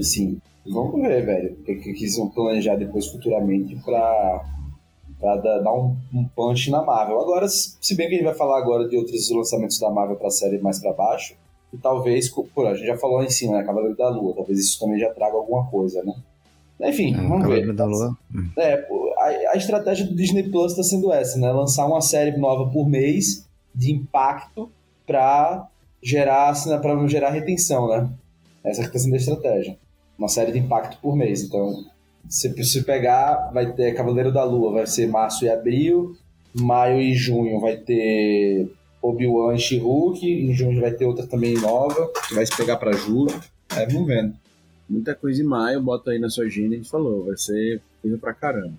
Sim. Vamos ver, velho. O que, que eles vão planejar depois futuramente pra, pra dar um, um punch na Marvel. Agora, se bem que a gente vai falar agora de outros lançamentos da Marvel pra série mais pra baixo, e talvez, por a gente já falou em cima, né? Cavaleiro da Lua, talvez isso também já traga alguma coisa, né? Enfim, é, vamos ver. Da Lua. É, a, a estratégia do Disney Plus está sendo essa, né? Lançar uma série nova por mês de impacto para gerar para não gerar retenção, né? Essa que está sendo a estratégia. Uma série de impacto por mês. Então, se você pegar, vai ter Cavaleiro da Lua, vai ser março e abril, maio e junho vai ter Obi-Wan e She-Hulk, em junho vai ter outra também nova, que vai se pegar para julho. É, vamos vendo. Muita coisa em maio, bota aí na sua agenda, a gente falou, vai ser coisa pra caramba.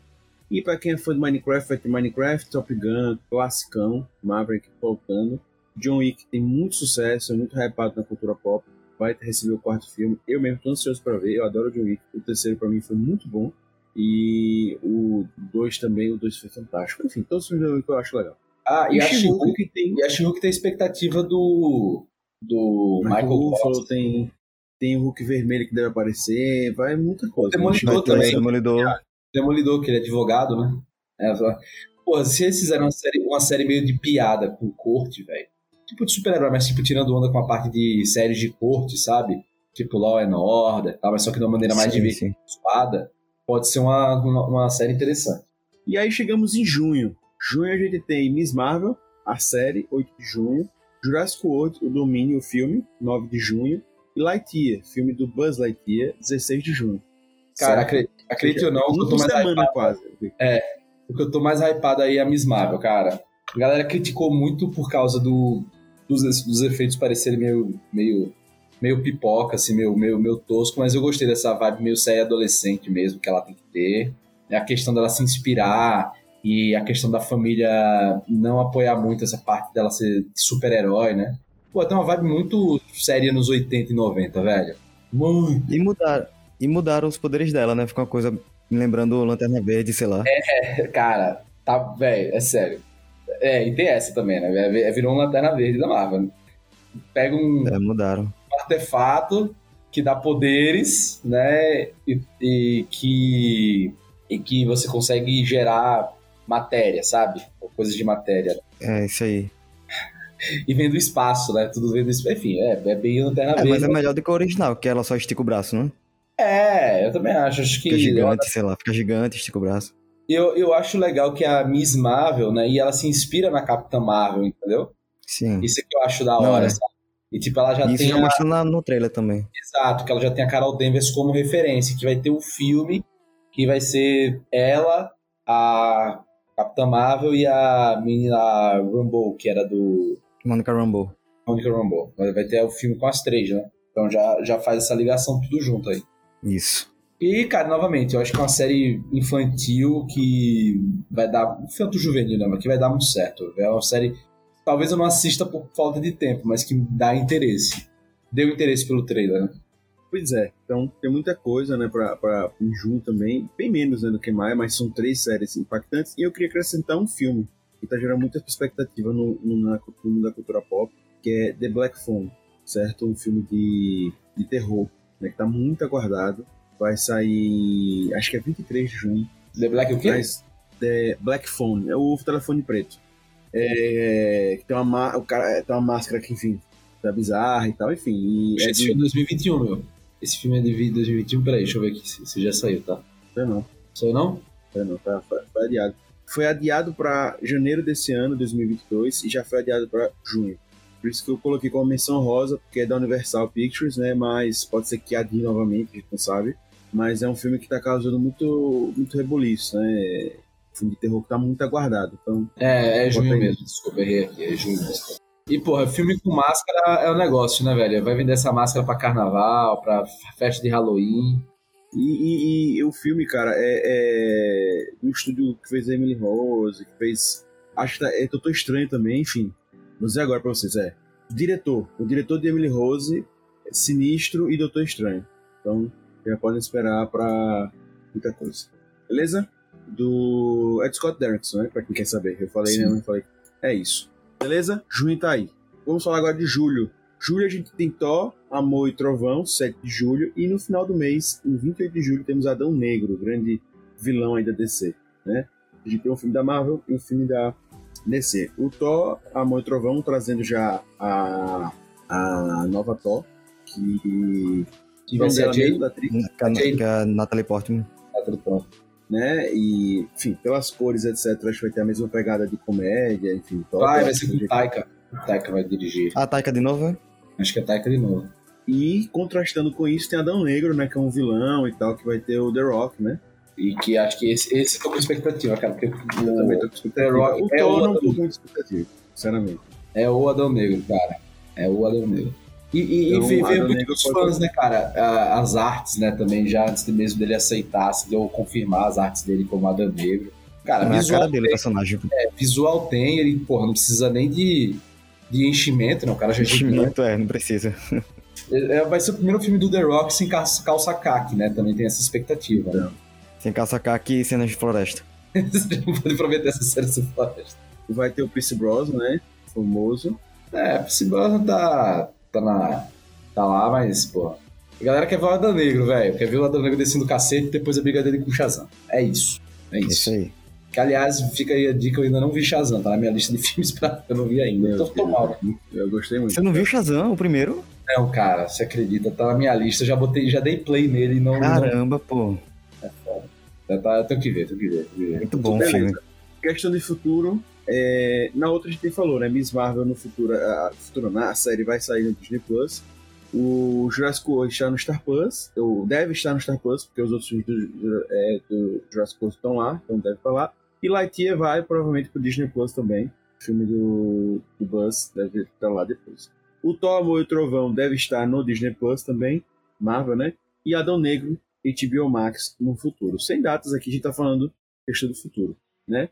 E para quem é fã de Minecraft, vai ter Minecraft, Top Gun, Classicão, Maverick voltando. John Wick tem muito sucesso, é muito hypado na cultura pop. Vai receber o quarto filme. Eu mesmo estou ansioso para ver. Eu adoro John Wick. O terceiro para mim foi muito bom. E o 2 também, o 2 foi fantástico. Enfim, todos os filmes que eu acho legal. Ah, e, e a She-Hulk tem. E tem expectativa do. Do Michael, Michael Ruffalo. Tem, tem o Hulk vermelho que deve aparecer. Vai muita coisa. Demolidor também. Demolidor. Demolidor, que ele é advogado, né? É, Pô, se eles fizeram uma série, uma série meio de piada com corte, velho tipo de super-herói, mas tipo tirando onda com a parte de séries de corte, sabe? Tipo Law and Order, tá? mas só que de uma maneira mais divertida, espada, pode ser uma, uma, uma, série interessante. E aí chegamos em junho. Junho a gente tem Miss Marvel, a série, 8 de junho. Jurassic World, o domínio, o filme, 9 de junho. E Lightyear, filme do Buzz Lightyear, 16 de junho. Cara, acredite ou não, o que eu tô mais semana hypado, quase. É, o que eu tô mais hypado aí é a Miss Marvel, cara. A galera criticou muito por causa do dos, dos efeitos parecerem meio, meio, meio pipoca, assim, meio, meio, meio tosco, mas eu gostei dessa vibe meio série adolescente mesmo que ela tem que ter. A questão dela se inspirar e a questão da família não apoiar muito essa parte dela ser super-herói, né? Pô, tem uma vibe muito séria nos 80 e 90, velho. Muito. E mudaram, e mudaram os poderes dela, né? Ficou uma coisa me lembrando Lanterna Verde, sei lá. É, cara, tá, velho, é sério. É, e tem essa também, né? É, é, virou uma lanterna verde da Marvel. Pega um, é, mudaram. artefato que dá poderes, né? E, e, que, e que você consegue gerar matéria, sabe? Coisas de matéria. É, isso aí. E vem do espaço, né? Tudo vem do espaço. Enfim, é, é bem lanterna é, verde. Mas é melhor do que o original, que ela só estica o braço, né? É, eu também acho. Acho que. Fica gigante, sei lá, fica gigante, estica o braço eu, eu acho legal que a Miss Marvel, né? E ela se inspira na Capitã Marvel, entendeu? Sim. Isso é que eu acho da hora, é. sabe? E tipo, ela já Isso tem. Isso já mostra a... no trailer também. Exato, que ela já tem a Carol Danvers como referência, que vai ter um filme que vai ser ela, a, Capitã Marvel e a menina Rumble, que era do Monica Rambeau. Monica Rambeau. Vai vai ter o filme com as três, né? Então já, já faz essa ligação tudo junto aí. Isso. E, cara, novamente, eu acho que é uma série infantil que vai dar. Infanto juvenil, né? Mas que vai dar muito certo. É uma série. Talvez eu não assista por falta de tempo, mas que dá interesse. Deu interesse pelo trailer, né? Pois é, então tem muita coisa, né, pra, pra em junho também, bem menos né, do que Maia, mas são três séries impactantes, e eu queria acrescentar um filme que tá gerando muita expectativa no, no, na, no mundo da cultura pop, que é The Black Phone, certo? Um filme de, de terror, né, que tá muito aguardado, vai sair, acho que é 23 de junho, The Black o quê? mas The Black Phone, é o telefone preto, é, que tem uma, ma- o cara, tem uma máscara que, enfim, tá bizarra e tal, enfim, e é de... filme é 2021, meu. Esse filme é de 2021. Peraí, deixa eu ver aqui se, se já saiu, tá? Não, não. Saiu não? É, não, tá, foi, foi adiado. Foi adiado para janeiro desse ano, 2022, e já foi adiado para junho. Por isso que eu coloquei como menção rosa, porque é da Universal Pictures, né? Mas pode ser que adie novamente, a gente não sabe. Mas é um filme que tá causando muito, muito rebuliço, né? Um filme de terror que tá muito aguardado. Então, É, é junho mesmo. Desculpa, errei aqui. É junho mesmo. E, porra, filme com máscara é um negócio, né, velho? Vai vender essa máscara pra carnaval, pra festa de Halloween. E, e- e o filme, cara, é, é do estúdio que fez Emily Rose, que fez. Acho que tá- é Doutor Estranho também, enfim. Vou dizer agora pra vocês, é. Diretor. O diretor de Emily Rose, Sinistro e Doutor Estranho. Então, já podem esperar pra muita coisa. Beleza? Do. De Scott Derrickson, né? Pra quem quer saber. Eu falei, Sim. né? Eu falei. É isso. Beleza? Junho tá aí. Vamos falar agora de julho. Julho a gente tem Thor, Amor e Trovão, 7 de julho, e no final do mês, em 28 de julho, temos Adão Negro, o grande vilão aí da DC, né? A gente tem um filme da Marvel e um filme da DC. O Thor, Amor e Trovão, trazendo já a, a nova Thor, que... Que vai ser a mesmo, da atriz, Que a, que a Natalie Portman. né? E, enfim, pelas cores, etc, acho que vai ter a mesma pegada de comédia, enfim. Thor, Vai, vai ser com o Taika. O Taika vai dirigir. A Taika de novo, né? Acho que é Taika de novo. E contrastando com isso tem Adão Negro, né? Que é um vilão e tal, que vai ter o The Rock, né? E que acho que esse, esse eu tô com expectativa, cara. Porque Eu também tô com expectativa. The Rock o é Thor o não Adão- tô com expectativa, sinceramente. é o Adão Negro, cara. É o Adão Negro. E, e, Então, e veio, muitos fãs, né, cara? As artes, né, também, já antes de mesmo dele aceitar, se deu confirmar as artes dele como Adão Negro. Cara, é visual, cara dele, o personagem. é, visual tem, ele, porra, não precisa nem de, de enchimento, não. O cara já é. Enchimento, é, não precisa. É, Vai ser o primeiro filme do The Rock sem calça, calça caque, né? Também tem essa expectativa, né? Sem caçacar aqui e cenas de floresta. Você não pode prometer essa série sem floresta. Vai ter o Pierce Brosnan, né? Famoso. É, Pierce Brosnan tá, tá, na, tá lá, mas, pô. A galera quer ver o Adão Negro, velho. Quer ver o Adão Negro descendo o cacete e depois a briga dele com o Shazam. É isso. É isso. Isso aí. Que, aliás, fica aí a dica, eu ainda não vi Shazam, tá na minha lista de filmes pra... Eu não vi ainda. Meu Então, tô mal. Eu gostei muito. Você não viu Shazam, o primeiro? Não, cara, você acredita, tá na minha lista. Já botei, já dei play nele e não... não Caramba, pô. já tá, eu tenho que ver, tenho que ver, tenho que ver. Muito bom o Beleza. filme. Questão de futuro. é, Na outra a gente falou, né? Miss Marvel no futuro. A, futuro na série vai sair no Disney Plus. O Jurassic World está no Star Plus. Ou deve estar no Star Plus, porque os outros filmes do, é, do Jurassic World estão lá, então deve estar lá. E Lightyear vai provavelmente pro Disney Plus também. O filme do, do Buzz deve estar lá depois. O Thor, Amor e o Trovão deve estar no Disney Plus também. Marvel, né? E Adão Negro, HBO Max no futuro. Sem datas aqui, a gente tá falando questão do futuro, né?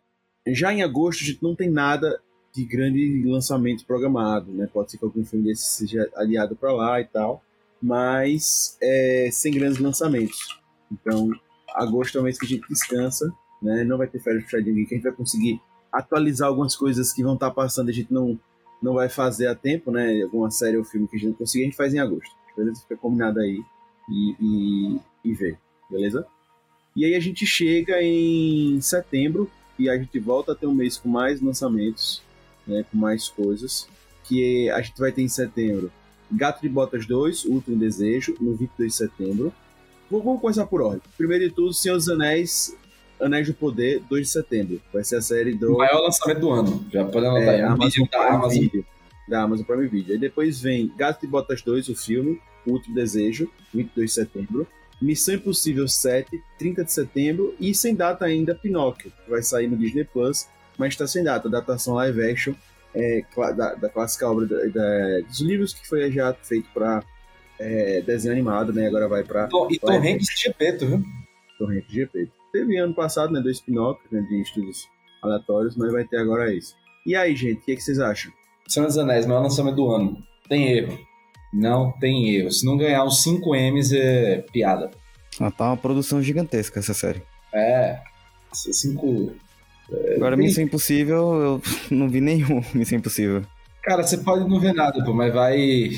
Já em agosto, a gente não tem nada de grande lançamento programado, né? Pode ser que algum filme desse seja aliado para lá e tal, mas é, sem grandes lançamentos. Então, agosto é o mês que a gente descansa, né? Não vai ter férias puxadinho aqui, que a gente vai conseguir atualizar algumas coisas que vão estar passando, a gente não, não vai fazer a tempo, né? Alguma série ou filme que a gente não conseguir, a gente faz em agosto. Beleza? Fica combinado aí e, e, e beleza? E aí a gente chega em setembro e a gente volta a ter um mês com mais lançamentos, né, com mais coisas, que a gente vai ter em setembro Gato de Botas 2, Último Desejo, no 22 de setembro. Vamos começar por ordem. Primeiro de tudo, Senhor dos Anéis, Anéis do Poder, 2 de setembro. Vai ser a série do O maior lançamento do ano. Já pode anotar aí. é, Um Amazon vídeo da Prime Amazon. Video. Da Amazon Prime Video. Aí depois vem Gato de Botas 2, o filme, O Último Desejo, 22 de setembro. Missão Impossível 7, 30 de setembro, e sem data ainda Pinóquio, que vai sair no Disney Plus, mas está sem data, datação live action é, da, da, clássica obra da, da, dos livros que foi já feito para é, desenho animado, né? Agora vai para. E Hanks de Gepeto, viu? Hanks de Gepeto. Teve ano passado, né? Dois Pinóquios, né, de estudos aleatórios, mas vai ter agora isso. E aí, gente, o que, é que vocês acham? Senhor dos Anéis, maior lançamento do ano. Tem erro. Não tem erro. Se não ganhar uns 5 M's é piada. Ah, tá uma produção gigantesca essa série. É. 5. É, Agora, tem... Missão Impossível, eu não vi nenhum Missão Impossível. Cara, você pode não ver nada, pô, mas vai.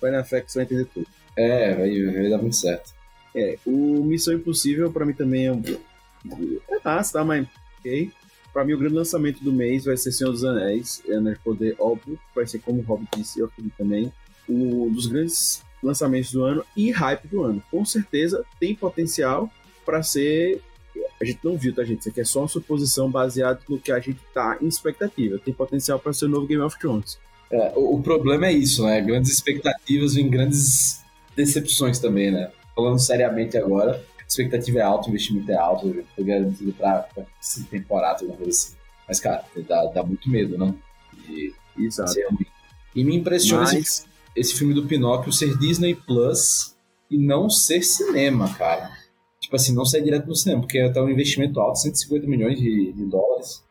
Vai na fé que você vai entender tudo. É, vai, vai dar muito certo. É, o Missão Impossível pra mim também é um. É massa, tá? Mas. Ok. Pra mim, o grande lançamento do mês vai ser Senhor dos Anéis. É, né, poder, óbvio. Vai ser como o Hobbit disse, eu acredito também um dos grandes lançamentos do ano e hype do ano. Com certeza tem potencial para ser. A gente não viu, tá, gente? Isso aqui é só uma suposição baseada no que a gente tá em expectativa. Tem potencial para ser o novo Game of Thrones. É, o, o, problema é isso, né? Grandes expectativas vêm grandes decepções também, né? Falando seriamente agora, a expectativa é alta, o investimento é alto, foi garantido para cinco temporadas, alguma coisa assim. Mas, cara, dá, dá muito medo, não? E, Exato. E me impressiona Mas esse filme do Pinóquio ser Disney Plus e não ser cinema, cara. Tipo assim, não sair direto no cinema, porque tá um investimento alto, 150 milhões de, de dólares.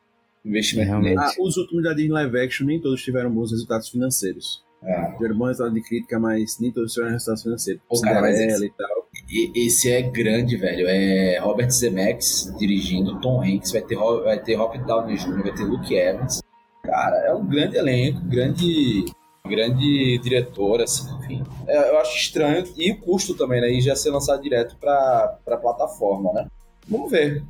Investimento Realmente. Ah, os últimos da Disney Live Action nem todos tiveram bons resultados financeiros. É. Tiveram bons resultados de crítica, mas nem todos tiveram resultados financeiros. Pô, cara, mas esse, e tal. Esse é grande, velho. É Robert Zemeckis dirigindo, Tom Hanks, vai ter, vai ter Robert Downey Jr., vai ter Luke Evans. Cara, é um grande elenco, grande grande diretora, assim, enfim. É, eu acho estranho. E o custo também, né? E já ser lançado direto pra, pra plataforma, né? Vamos ver.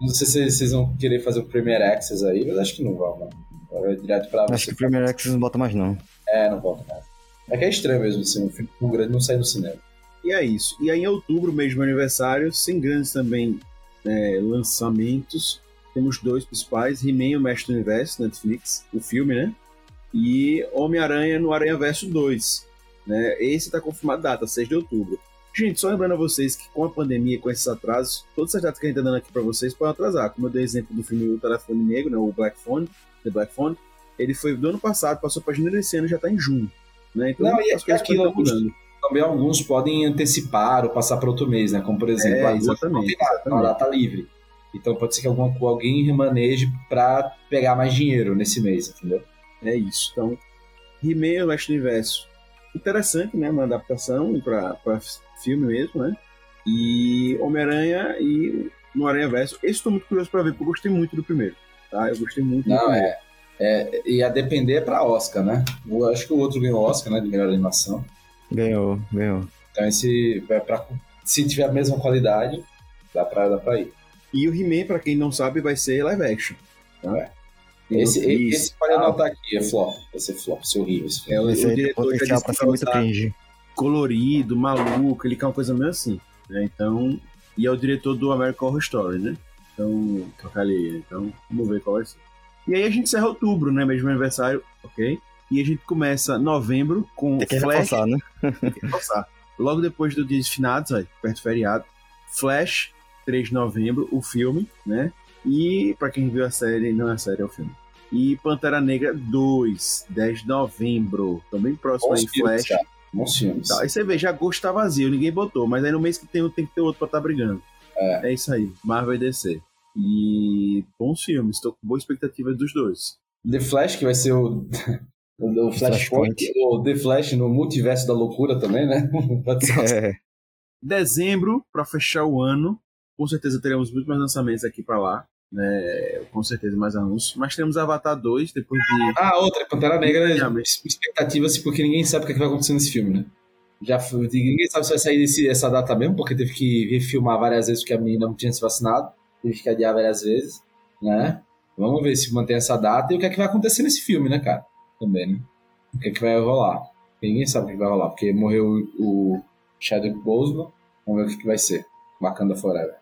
Não sei se vocês vão querer fazer o Premiere Access aí, mas acho que não vão, Vai direto pra Acho que o Premiere Access não bota mais, não. É, não bota mais. É que é estranho mesmo, assim, um filme tão grande não sair no cinema. E é isso. E aí, em outubro, mesmo aniversário, sem grandes também é, lançamentos, temos dois principais: He-Man, o Mestre do Universo, Netflix, o filme, né? e Homem-Aranha no Aranha Verso 2. Né? Esse está confirmado data, 6 de outubro. Gente, só lembrando a vocês que com a pandemia, com esses atrasos, todas as datas que a gente está dando aqui para vocês podem atrasar. Como eu dei exemplo do filme O Telefone Negro, né, o Black Phone, The Black Phone, ele foi do ano passado, passou para janeiro desse ano já está em junho. Né? Então, Não, e as coisas aquilo, mudando. Também alguns podem antecipar ou passar para outro mês, né? Como por exemplo, é, exatamente, a, exatamente. a data livre. Então pode ser que alguma, alguém remaneje para pegar mais dinheiro nesse mês, entendeu? É isso. Então, He-Man, Mestre Universo. Interessante, né? Uma adaptação para filme mesmo, né? E Homem-Aranha e no Aranha Verso. Esse estou muito curioso para ver, porque eu gostei muito do primeiro. Tá? Eu gostei muito Não, é, é. E a depender é para Oscar, né? Eu acho que o outro ganhou Oscar, né? De melhor animação. Ganhou, ganhou. Então esse vai para se tiver a mesma qualidade, dá para dá pra ir. E o He-Man, pra quem não sabe, vai ser live action. Tá? É. Esse, esse pode anotar aqui, é flop. Vai ser flop, vai ser horrível esse. É, o, o diretor já disse que muito cringe. colorido, maluco, ele quer uma coisa meio assim. Né? Então, e é o diretor do American Horror Story, né? Então, ali. Então, vamos ver qual vai ser. E aí a gente encerra outubro, né? Mesmo aniversário, ok? E a gente começa novembro com Tem que Flash. Reforçar, né? Tem que reforçar. Logo depois do dia de finados, aí, perto do feriado, Flash, 3 de novembro, o filme, né? E, para quem viu a série, não é a série, é o filme. E Pantera Negra 2, 10 de novembro. Também próximo Bons aí, filmes, Flash. Bons filmes. Tá, aí você vê, já agosto tá vazio, ninguém botou. Mas aí no mês que tem um, tem que ter outro pra estar tá brigando. É. é isso aí, Marvel e DC. E bons filmes, tô com boa expectativa dos dois. The Flash, que vai ser o. O Flashpoint, o The Flash no multiverso da loucura também, né? é. Dezembro, para fechar o ano, com certeza teremos muito mais lançamentos aqui para lá né? Com certeza mais anúncios. Mas temos Avatar 2 depois de. Ah, outra, Pantera Negra, né? expectativa assim, porque ninguém sabe o que, é que vai acontecer nesse filme, né? Já, ninguém sabe se vai sair desse, essa data mesmo, porque teve que refilmar várias vezes porque a menina não tinha se vacinado, teve que adiar várias vezes, né? Vamos ver se mantém essa data e o que é que vai acontecer nesse filme, né, cara? Também, né? O que é que vai rolar? Ninguém sabe o que vai rolar, porque morreu o Chadwick Boseman, vamos ver o que, que vai ser. Wakanda Forever.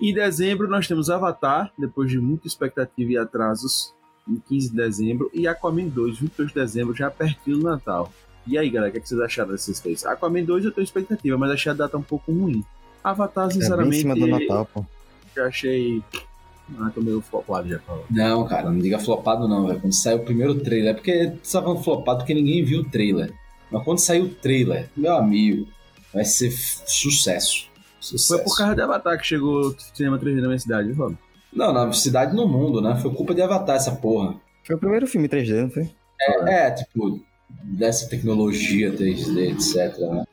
E em dezembro nós temos Avatar, depois de muita expectativa e atrasos, em 15 de dezembro, e Aquaman 2, 22 de dezembro, já pertinho do Natal. E aí, galera, o que, é que vocês acharam desses três? Aquaman 2 eu tenho expectativa, mas achei a data um pouco ruim. Avatar, É bem em sinceramente, cima do Natal, pô. Já achei. Ah, tô meio flopado já. Paulo. Não, cara, não diga flopado não, velho. Quando saiu o primeiro trailer, é porque tá falando flopado porque ninguém viu o trailer. Mas quando saiu o trailer, meu amigo, vai ser sucesso. Sucesso. Foi por causa de Avatar que chegou o cinema 3D na minha cidade, viu, Fábio? Não, na cidade no mundo, né? Foi culpa de Avatar essa porra. Foi o primeiro filme 3D, não foi? É, tipo, dessa tecnologia 3D, etc, né?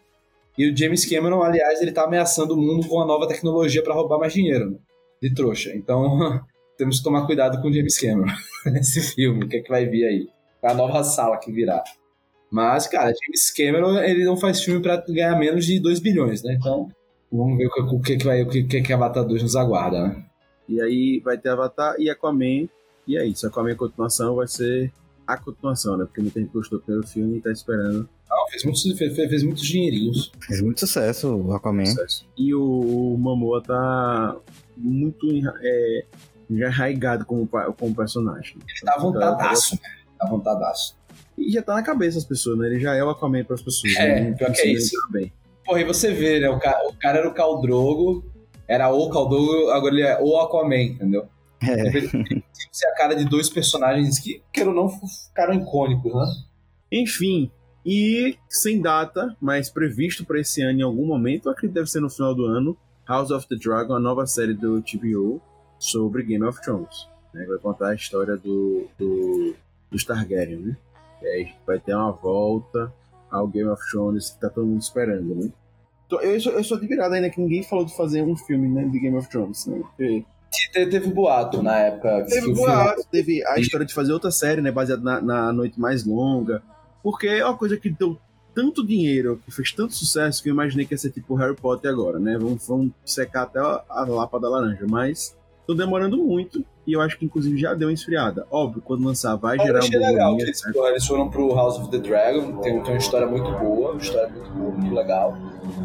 E o James Cameron, aliás, ele tá ameaçando o mundo com a nova tecnologia pra roubar mais dinheiro, né? De trouxa. Então, temos que tomar cuidado com o James Cameron nesse filme. O que é que vai vir aí? A nova sala que virá. Mas, cara, James Cameron, ele não faz filme pra ganhar menos de 2 bilhões, né? Então, vamos ver o que, o que, que vai, o que, que, que Avatar 2 nos aguarda, né? E aí vai ter Avatar e Aquaman. E é isso. Aquaman continuação vai ser a continuação, né? Porque muita gente gostou do primeiro filme e tá esperando Não, fez muitos, fez, fez muitos dinheirinhos. Fez muito sucesso o Aquaman. sucesso. E o, o Momoa tá muito é, já arraigado como, como personagem. Ele tá vontadaço, né? Tá vontadaço. E já tá na cabeça das pessoas, né? Ele já é o Aquaman pras pessoas. É, né? pior que é isso. Bem. Porra, e você vê, né? O cara, o cara era o Caldrogo, era o Caldrogo, agora ele é o Aquaman, entendeu? É. Ele ser a cara de dois personagens que, queira ou não, ficaram icônicos, né? Enfim, e sem data, mas previsto para esse ano em algum momento, acredito que deve ser no final do ano, House of the Dragon, a nova série do HBO sobre Game of Thrones. Né? Vai contar a história do, do, dos Targaryen, né? E aí vai ter uma volta ao Game of Thrones que tá todo mundo esperando, né? Tô- Eu sou, eu sou admirado ainda que ninguém falou de fazer um filme né, de Game of Thrones, né? Porque Te- Teve boato na época. Teve boato, teve a história de fazer outra série, né? Baseada na, na Noite Mais Longa. Porque é uma coisa que deu tanto dinheiro, que fez tanto sucesso, que eu imaginei que ia ser tipo Harry Potter agora, né? Vamos, vamos secar até a, a lapa da laranja. Mas tô demorando muito e eu acho que inclusive já deu uma esfriada. Óbvio, quando lançar vai Eu gerar um achei legal que eles, eles foram pro House of the Dragon, tem, tem uma história muito boa, uma história muito boa, muito legal.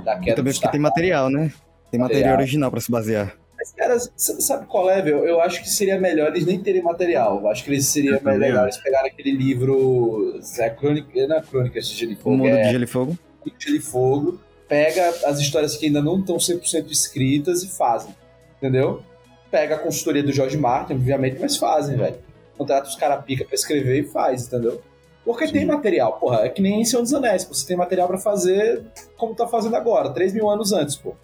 Da E queda também dos porque tem material, né? Tem material Material. original pra se basear. Mas, cara, sabe qual é, velho? Eu acho que seria melhor eles nem terem material. Eu acho que eles seria Eu também melhor acho. eles pegarem aquele livro. É crônica, não é crônica de Gelo e O Fogo, mundo é de Gelo e Fogo. Gelo e Fogo. Pega as histórias que ainda não estão 100% escritas e fazem. Entendeu? Pega a consultoria do George Martin, obviamente, mas fazem, velho. Contrata os caras pica pra escrever e faz, entendeu? Porque tem material, porra. É que nem em Senhor dos Anéis. pô. Você tem material pra fazer como tá fazendo agora, 3 mil anos antes, pô.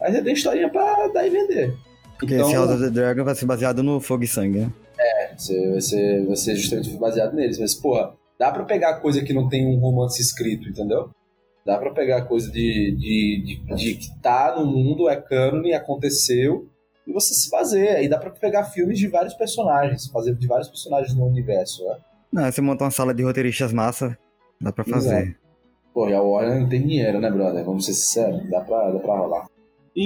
Aí você tem historinha pra dar e vender. Porque Então- esse House of the Dragon vai ser baseado no Fogo e Sangue, né? Você, vai, ser, vai ser justamente baseado neles. Mas, porra, dá pra pegar coisa que não tem um romance escrito, entendeu? Dá pra pegar coisa de, de, de, de que tá no mundo, é cânone, aconteceu, e você se baseia. E dá pra pegar filmes de vários personagens, fazer de vários personagens no universo, né? Não, você monta uma sala de roteiristas massa, dá pra fazer. Pô, e a Warner não tem dinheiro, né, brother? Vamos ser sinceros, dá pra, dá pra rolar.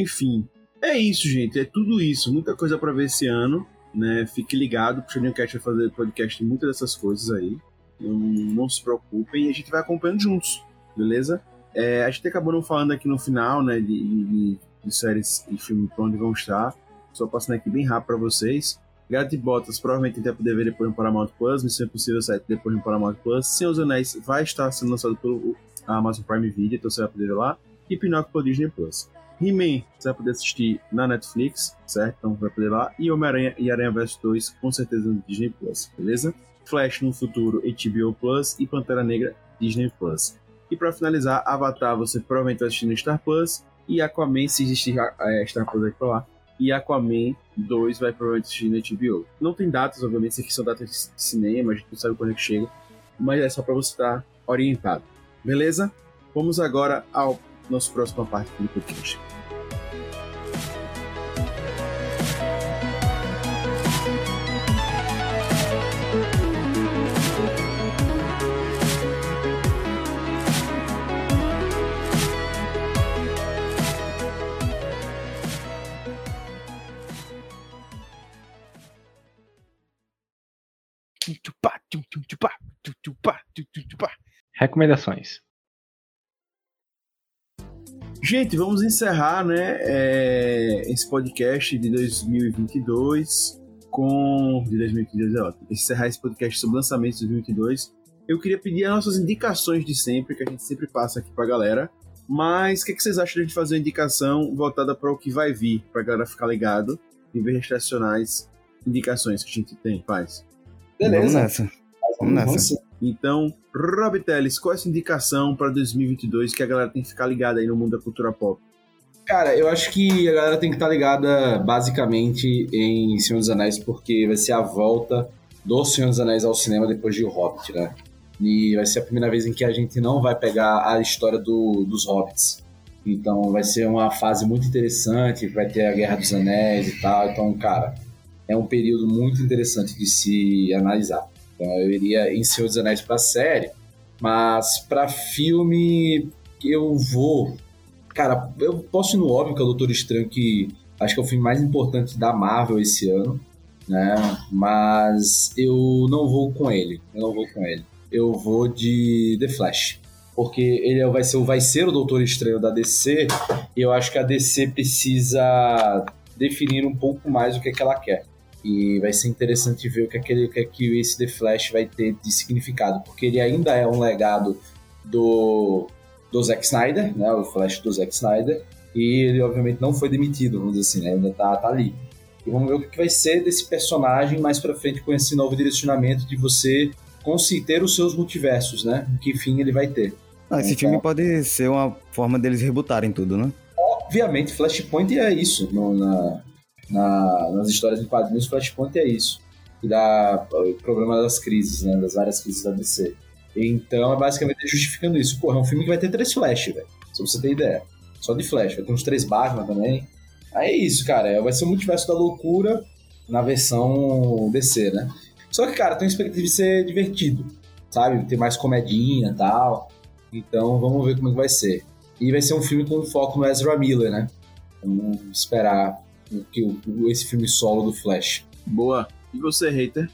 Enfim, é isso, gente. É tudo isso. Muita coisa pra ver esse ano. Né? Fique ligado, o Puxadinho Cast vai fazer podcast muitas dessas coisas aí. Não, não se preocupem, a gente vai acompanhando juntos, beleza? É, a gente acabou não falando aqui no final, né, de, de- de séries e filmes pra onde vão estar. Só passando aqui bem rápido pra vocês. Gato e Botas provavelmente a gente vai poder ver depois no Paramount Plus, Missão Impossível 7 depois no Paramount Plus. Senhor dos Anéis vai estar sendo lançado pelo Amazon Prime Video, então você vai poder ver lá. E Pinóquio pelo Disney Plus. He-Man você vai poder assistir na Netflix, certo? Então vai poder lá. E Homem-Aranha e Aranha Vs 2, com certeza no Disney Plus, beleza? Flash no futuro, HBO Plus. E Pantera Negra, Disney Plus. E pra finalizar, Avatar você provavelmente vai assistir no Star Plus. E Aquaman, se existir é, Star Plus aqui pra lá. E Aquaman 2 vai provavelmente assistir no HBO. Não tem datas, obviamente, isso aqui são datas de cinema, a gente não sabe quando é que chega. Mas é só pra você estar orientado. Beleza? Vamos agora ao nosso próxima parte do podcast. Recomendações. Gente, vamos encerrar né, é, esse podcast de 2022 com. De 2022 é ótimo. Encerrar esse podcast sobre lançamentos de 2022. Eu queria pedir as nossas indicações de sempre, que a gente sempre passa aqui pra galera. Mas o que, que, vocês acham de a gente fazer uma indicação voltada para o que vai vir, para a galera ficar ligado, em vez de tradicionais indicações que a gente tem, faz? Beleza. Vamos nessa. Vamos nessa. Então, Rob Teles, qual é a indicação para 2022 que a galera tem que ficar ligada aí no mundo da cultura pop? Cara, eu acho que a galera tem que estar tá ligada basicamente em Senhor dos Anéis, porque vai ser a volta do Senhor dos Anéis ao cinema depois de O Hobbit, né? E vai ser a primeira vez em que a gente não vai pegar a história do, dos Hobbits. Então vai ser uma fase muito interessante, vai ter a Guerra dos Anéis e tal. Então, cara, é um período muito interessante de se analisar. Então eu iria em Senhor dos Anéis para série, mas para filme eu vou Cara, eu posso ir no óbvio que é o Doutor Estranho, que acho que é o filme mais importante da Marvel esse ano, né? Mas eu não vou com ele. Eu não vou com ele. Eu vou de The Flash. Porque ele vai ser, vai ser o Doutor Estranho da DC, e eu acho que a DC precisa definir um pouco mais o que, é que ela quer. E vai ser interessante ver o que, é que, ele, o que, é que esse The Flash vai ter de significado, porque ele ainda é um legado do do Zack Snyder, né, o Flash do Zack Snyder, e ele obviamente não foi demitido, vamos dizer assim, né, ainda tá, tá ali. E vamos ver o que vai ser desse personagem mais para frente com esse novo direcionamento de você conseguir ter os seus multiversos, né? Que fim ele vai ter. Ah, esse então, filme pode ser uma forma deles rebutarem tudo, né? Obviamente, Flashpoint é isso. No, na, na, nas histórias de quadrinhos, Flashpoint é isso. E dá o problema das crises, né? Das várias crises da DC. Então é basicamente justificando isso. Porra, é um filme que vai ter três Flash, velho. Se você ter ideia. Só de Flash. Vai ter uns três Batman também. Aí é isso, cara. É, vai ser o multiverso da loucura na versão DC, né? Só que, cara, tem expectativa de ser divertido, sabe? Ter mais comedinha e tal. Então vamos ver como é que vai ser. E vai ser um filme com foco no Ezra Miller, né? Vamos esperar que esse filme solo do Flash. Boa. E você, hater?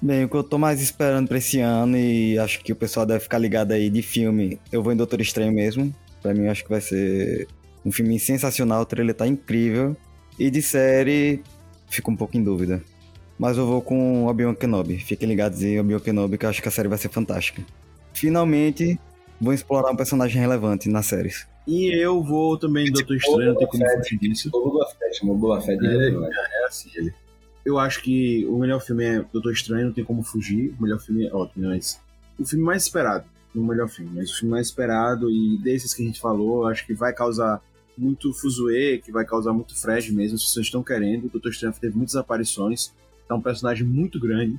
Bem, o que eu tô mais esperando pra esse ano, e acho que o pessoal deve ficar ligado aí de filme, eu vou em Doutor Estranho mesmo. Pra mim, acho que vai ser um filme sensacional, o trailer tá incrível. E de série, fico um pouco em dúvida. Mas eu vou com Obi-Wan Kenobi. Fiquem ligados em Obi-Wan Kenobi, que eu acho que a série vai ser fantástica. Finalmente, vou explorar um personagem relevante nas séries. E eu vou também em Doutor Estranho, não tem como fugir disso. O Boba Fett, o Boba Fett é, é assim ele eu acho que o melhor filme é Doutor Estranho, não tem como fugir. O melhor filme é ótimo, mas o filme mais esperado, não o melhor filme, mas o filme mais esperado e desses que a gente falou, acho que vai causar muito fuzuê, que vai causar muito fresh mesmo, se vocês estão querendo. O Doutor Estranho teve muitas aparições, é um personagem muito grande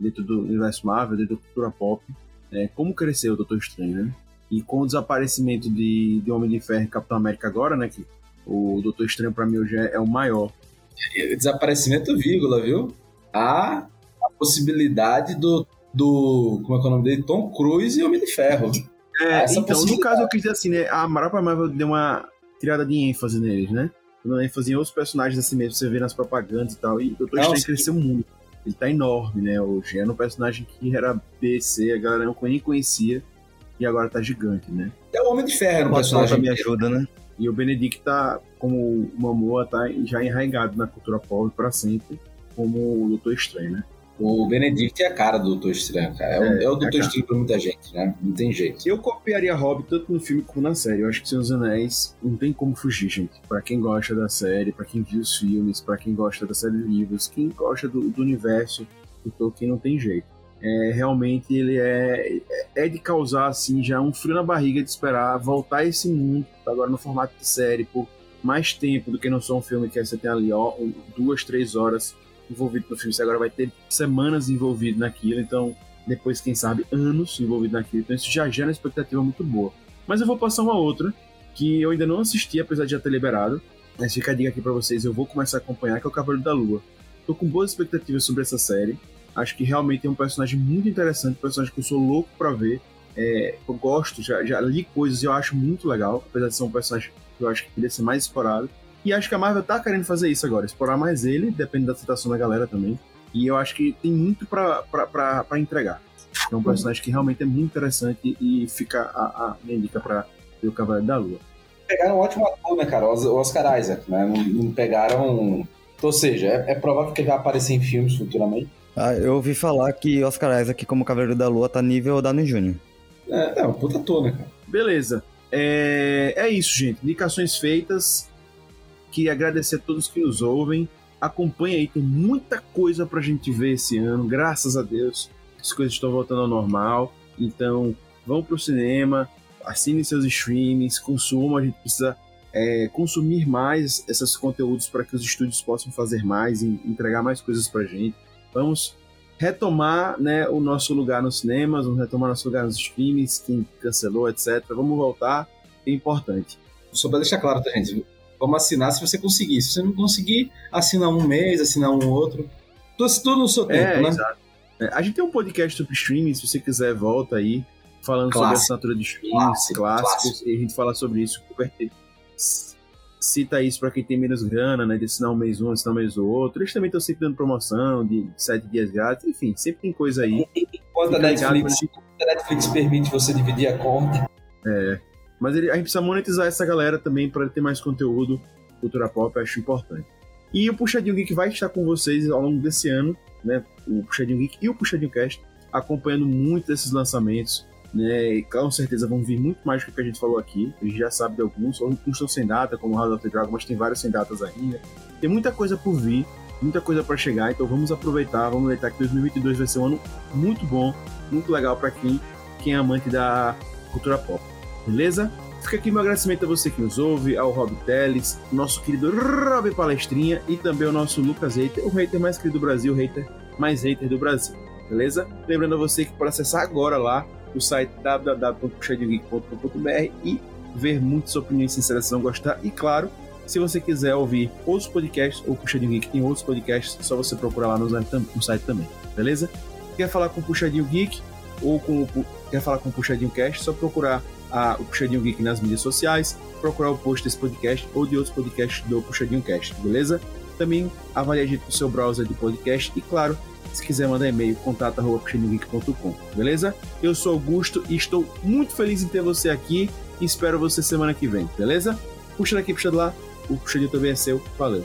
dentro do universo Marvel, dentro da cultura pop. É, como cresceu o Doutor Estranho, né? E com o desaparecimento de, de Homem de Ferro e Capitão América agora, né? Que o Doutor Estranho, para mim, hoje é, é o maior Desaparecimento, vírgula, viu? Há a possibilidade do, do. Como é que é o nome dele? Tom Cruise e Homem de Ferro. É, então, no caso, eu quis dizer assim, né? A Marvel Marvel deu uma tirada de ênfase neles, né? Dando ênfase em outros personagens assim mesmo, você vê nas propagandas e tal. E o Doutor Estranho cresceu muito. Ele tá enorme, né? Hoje era um personagem que era BC, a galera não nem conhecia. E agora tá gigante, né? É o Homem de Ferro, o personagem. me ajuda, né? E o Benedict tá, como o Momoa, tá já enraizado na cultura pop para sempre, como o Doutor Estranho, né? O Benedict é a cara do Doutor Estranho, cara. É, é, é o é Doutor Estranho pra muita gente, né? Não tem jeito. Eu copiaria Hobbit tanto no filme como na série. Eu acho que Senhor dos Anéis não tem como fugir, gente. Pra quem gosta da série, pra quem viu os filmes, pra quem gosta da série de livros, quem gosta do, do universo do Tolkien, não tem jeito é, realmente ele é, é de causar assim já um frio na barriga de esperar voltar esse mundo agora no formato de série por mais tempo do que não só um filme que você tem ali ó duas três horas envolvido no filme. Você agora vai ter semanas envolvido naquilo então depois quem sabe anos envolvido naquilo. Então isso já gera uma expectativa muito boa. Mas eu vou passar uma outra que eu ainda não assisti apesar de já ter liberado. Mas fica a dica aqui para vocês eu vou começar a acompanhar que é o Cavaleiro da Lua. Tô com boas expectativas sobre essa série Acho que realmente é um personagem muito interessante, um personagem que eu sou louco para ver. É, eu gosto, já, já li coisas e eu acho muito legal, apesar de ser um personagem que eu acho que poderia ser mais explorado. E acho que a Marvel tá querendo fazer isso agora, explorar mais ele, depende da citação da galera também. E eu acho que tem muito para entregar. É um personagem que realmente é muito interessante e fica a, a minha dica pra ver o Cavaleiro da Lua. Pegaram um ótimo ator, né, cara? O Oscar Isaac, né? Não pegaram. Ou seja, é, é provável que ele vai aparecer em filmes futuramente. Ah, eu ouvi falar que Oscar Isaac como Cavaleiro da Lua tá nível Downey Jr. É, é um puta ator, né, cara? Beleza. É, é isso, gente. Indicações feitas. Queria agradecer a todos que nos ouvem. Acompanhe aí, tem muita coisa pra gente ver esse ano, graças a Deus. As coisas estão voltando ao normal. Então, vão pro cinema, assinem seus streams, consumam. A gente precisa é, consumir mais esses conteúdos para que os estúdios possam fazer mais e entregar mais coisas pra gente. Vamos retomar né, o nosso lugar nos cinemas, vamos retomar nosso lugar nos streams, quem cancelou, etc. Vamos voltar, é importante. Só para deixar claro, tá, gente? Vamos assinar se você conseguir. Se você não conseguir, assina um mês, assina um outro. Tudo no seu tempo, é, né? Exato. É, a gente tem um podcast sobre streaming, se você quiser, volta aí, falando Clássico. sobre a assinatura de streams, clássicos, clássicos, e a gente fala sobre isso. Cita isso para quem tem menos grana, né? De assinar um mês um, assinar um mês o outro. Eles também estão sempre dando promoção de sete dias grátis. Enfim, sempre tem coisa aí. Enquanto a Netflix, a Netflix permite você dividir a conta. É. Mas ele, a gente precisa monetizar essa galera também para ter mais conteúdo. Cultura pop, eu acho importante. E o Puxadinho Geek vai estar com vocês ao longo desse ano, né? O Puxadinho Geek e o Puxadinho Cast, acompanhando muito desses lançamentos né? E com certeza vão vir muito mais do que a gente falou aqui. A gente já sabe de alguns, alguns estão sem data, como House of the Dragon, mas tem vários sem datas ainda. Tem muita coisa por vir, muita coisa para chegar, então vamos aproveitar, vamos aproveitar que 2022 vai ser um ano muito bom, muito legal para quem, quem é amante da cultura pop. Beleza? Fica aqui meu agradecimento a você que nos ouve, ao Rob Teles, nosso querido Rob Palestrinha e também ao nosso Lucas Hater, o hater mais querido do Brasil, o hater mais hater do Brasil. Beleza? Lembrando a você que pode acessar agora lá o site www.puxadingeek.com.br e ver muitas opiniões sinceras se não gostar. E claro, se você quiser ouvir outros podcasts, ou Puxadinho Geek tem outros podcasts, só você procurar lá no, no site também, beleza? Quer falar com o Puxadinho Geek ou com o, quer falar com o Puxadinho Cast, só procurar a, o Puxadinho Geek nas mídias sociais, procurar o post desse podcast ou de outros podcasts do Puxadinho Cast, beleza? Também avalie a gente no seu browser de podcast e, claro, se quiser mandar e-mail, contato.puxadinhogeek.com, beleza? Eu sou Augusto e estou muito feliz em ter você aqui e espero você semana que vem, beleza? Puxa daqui, puxa de lá, o puxadinho também é seu, valeu!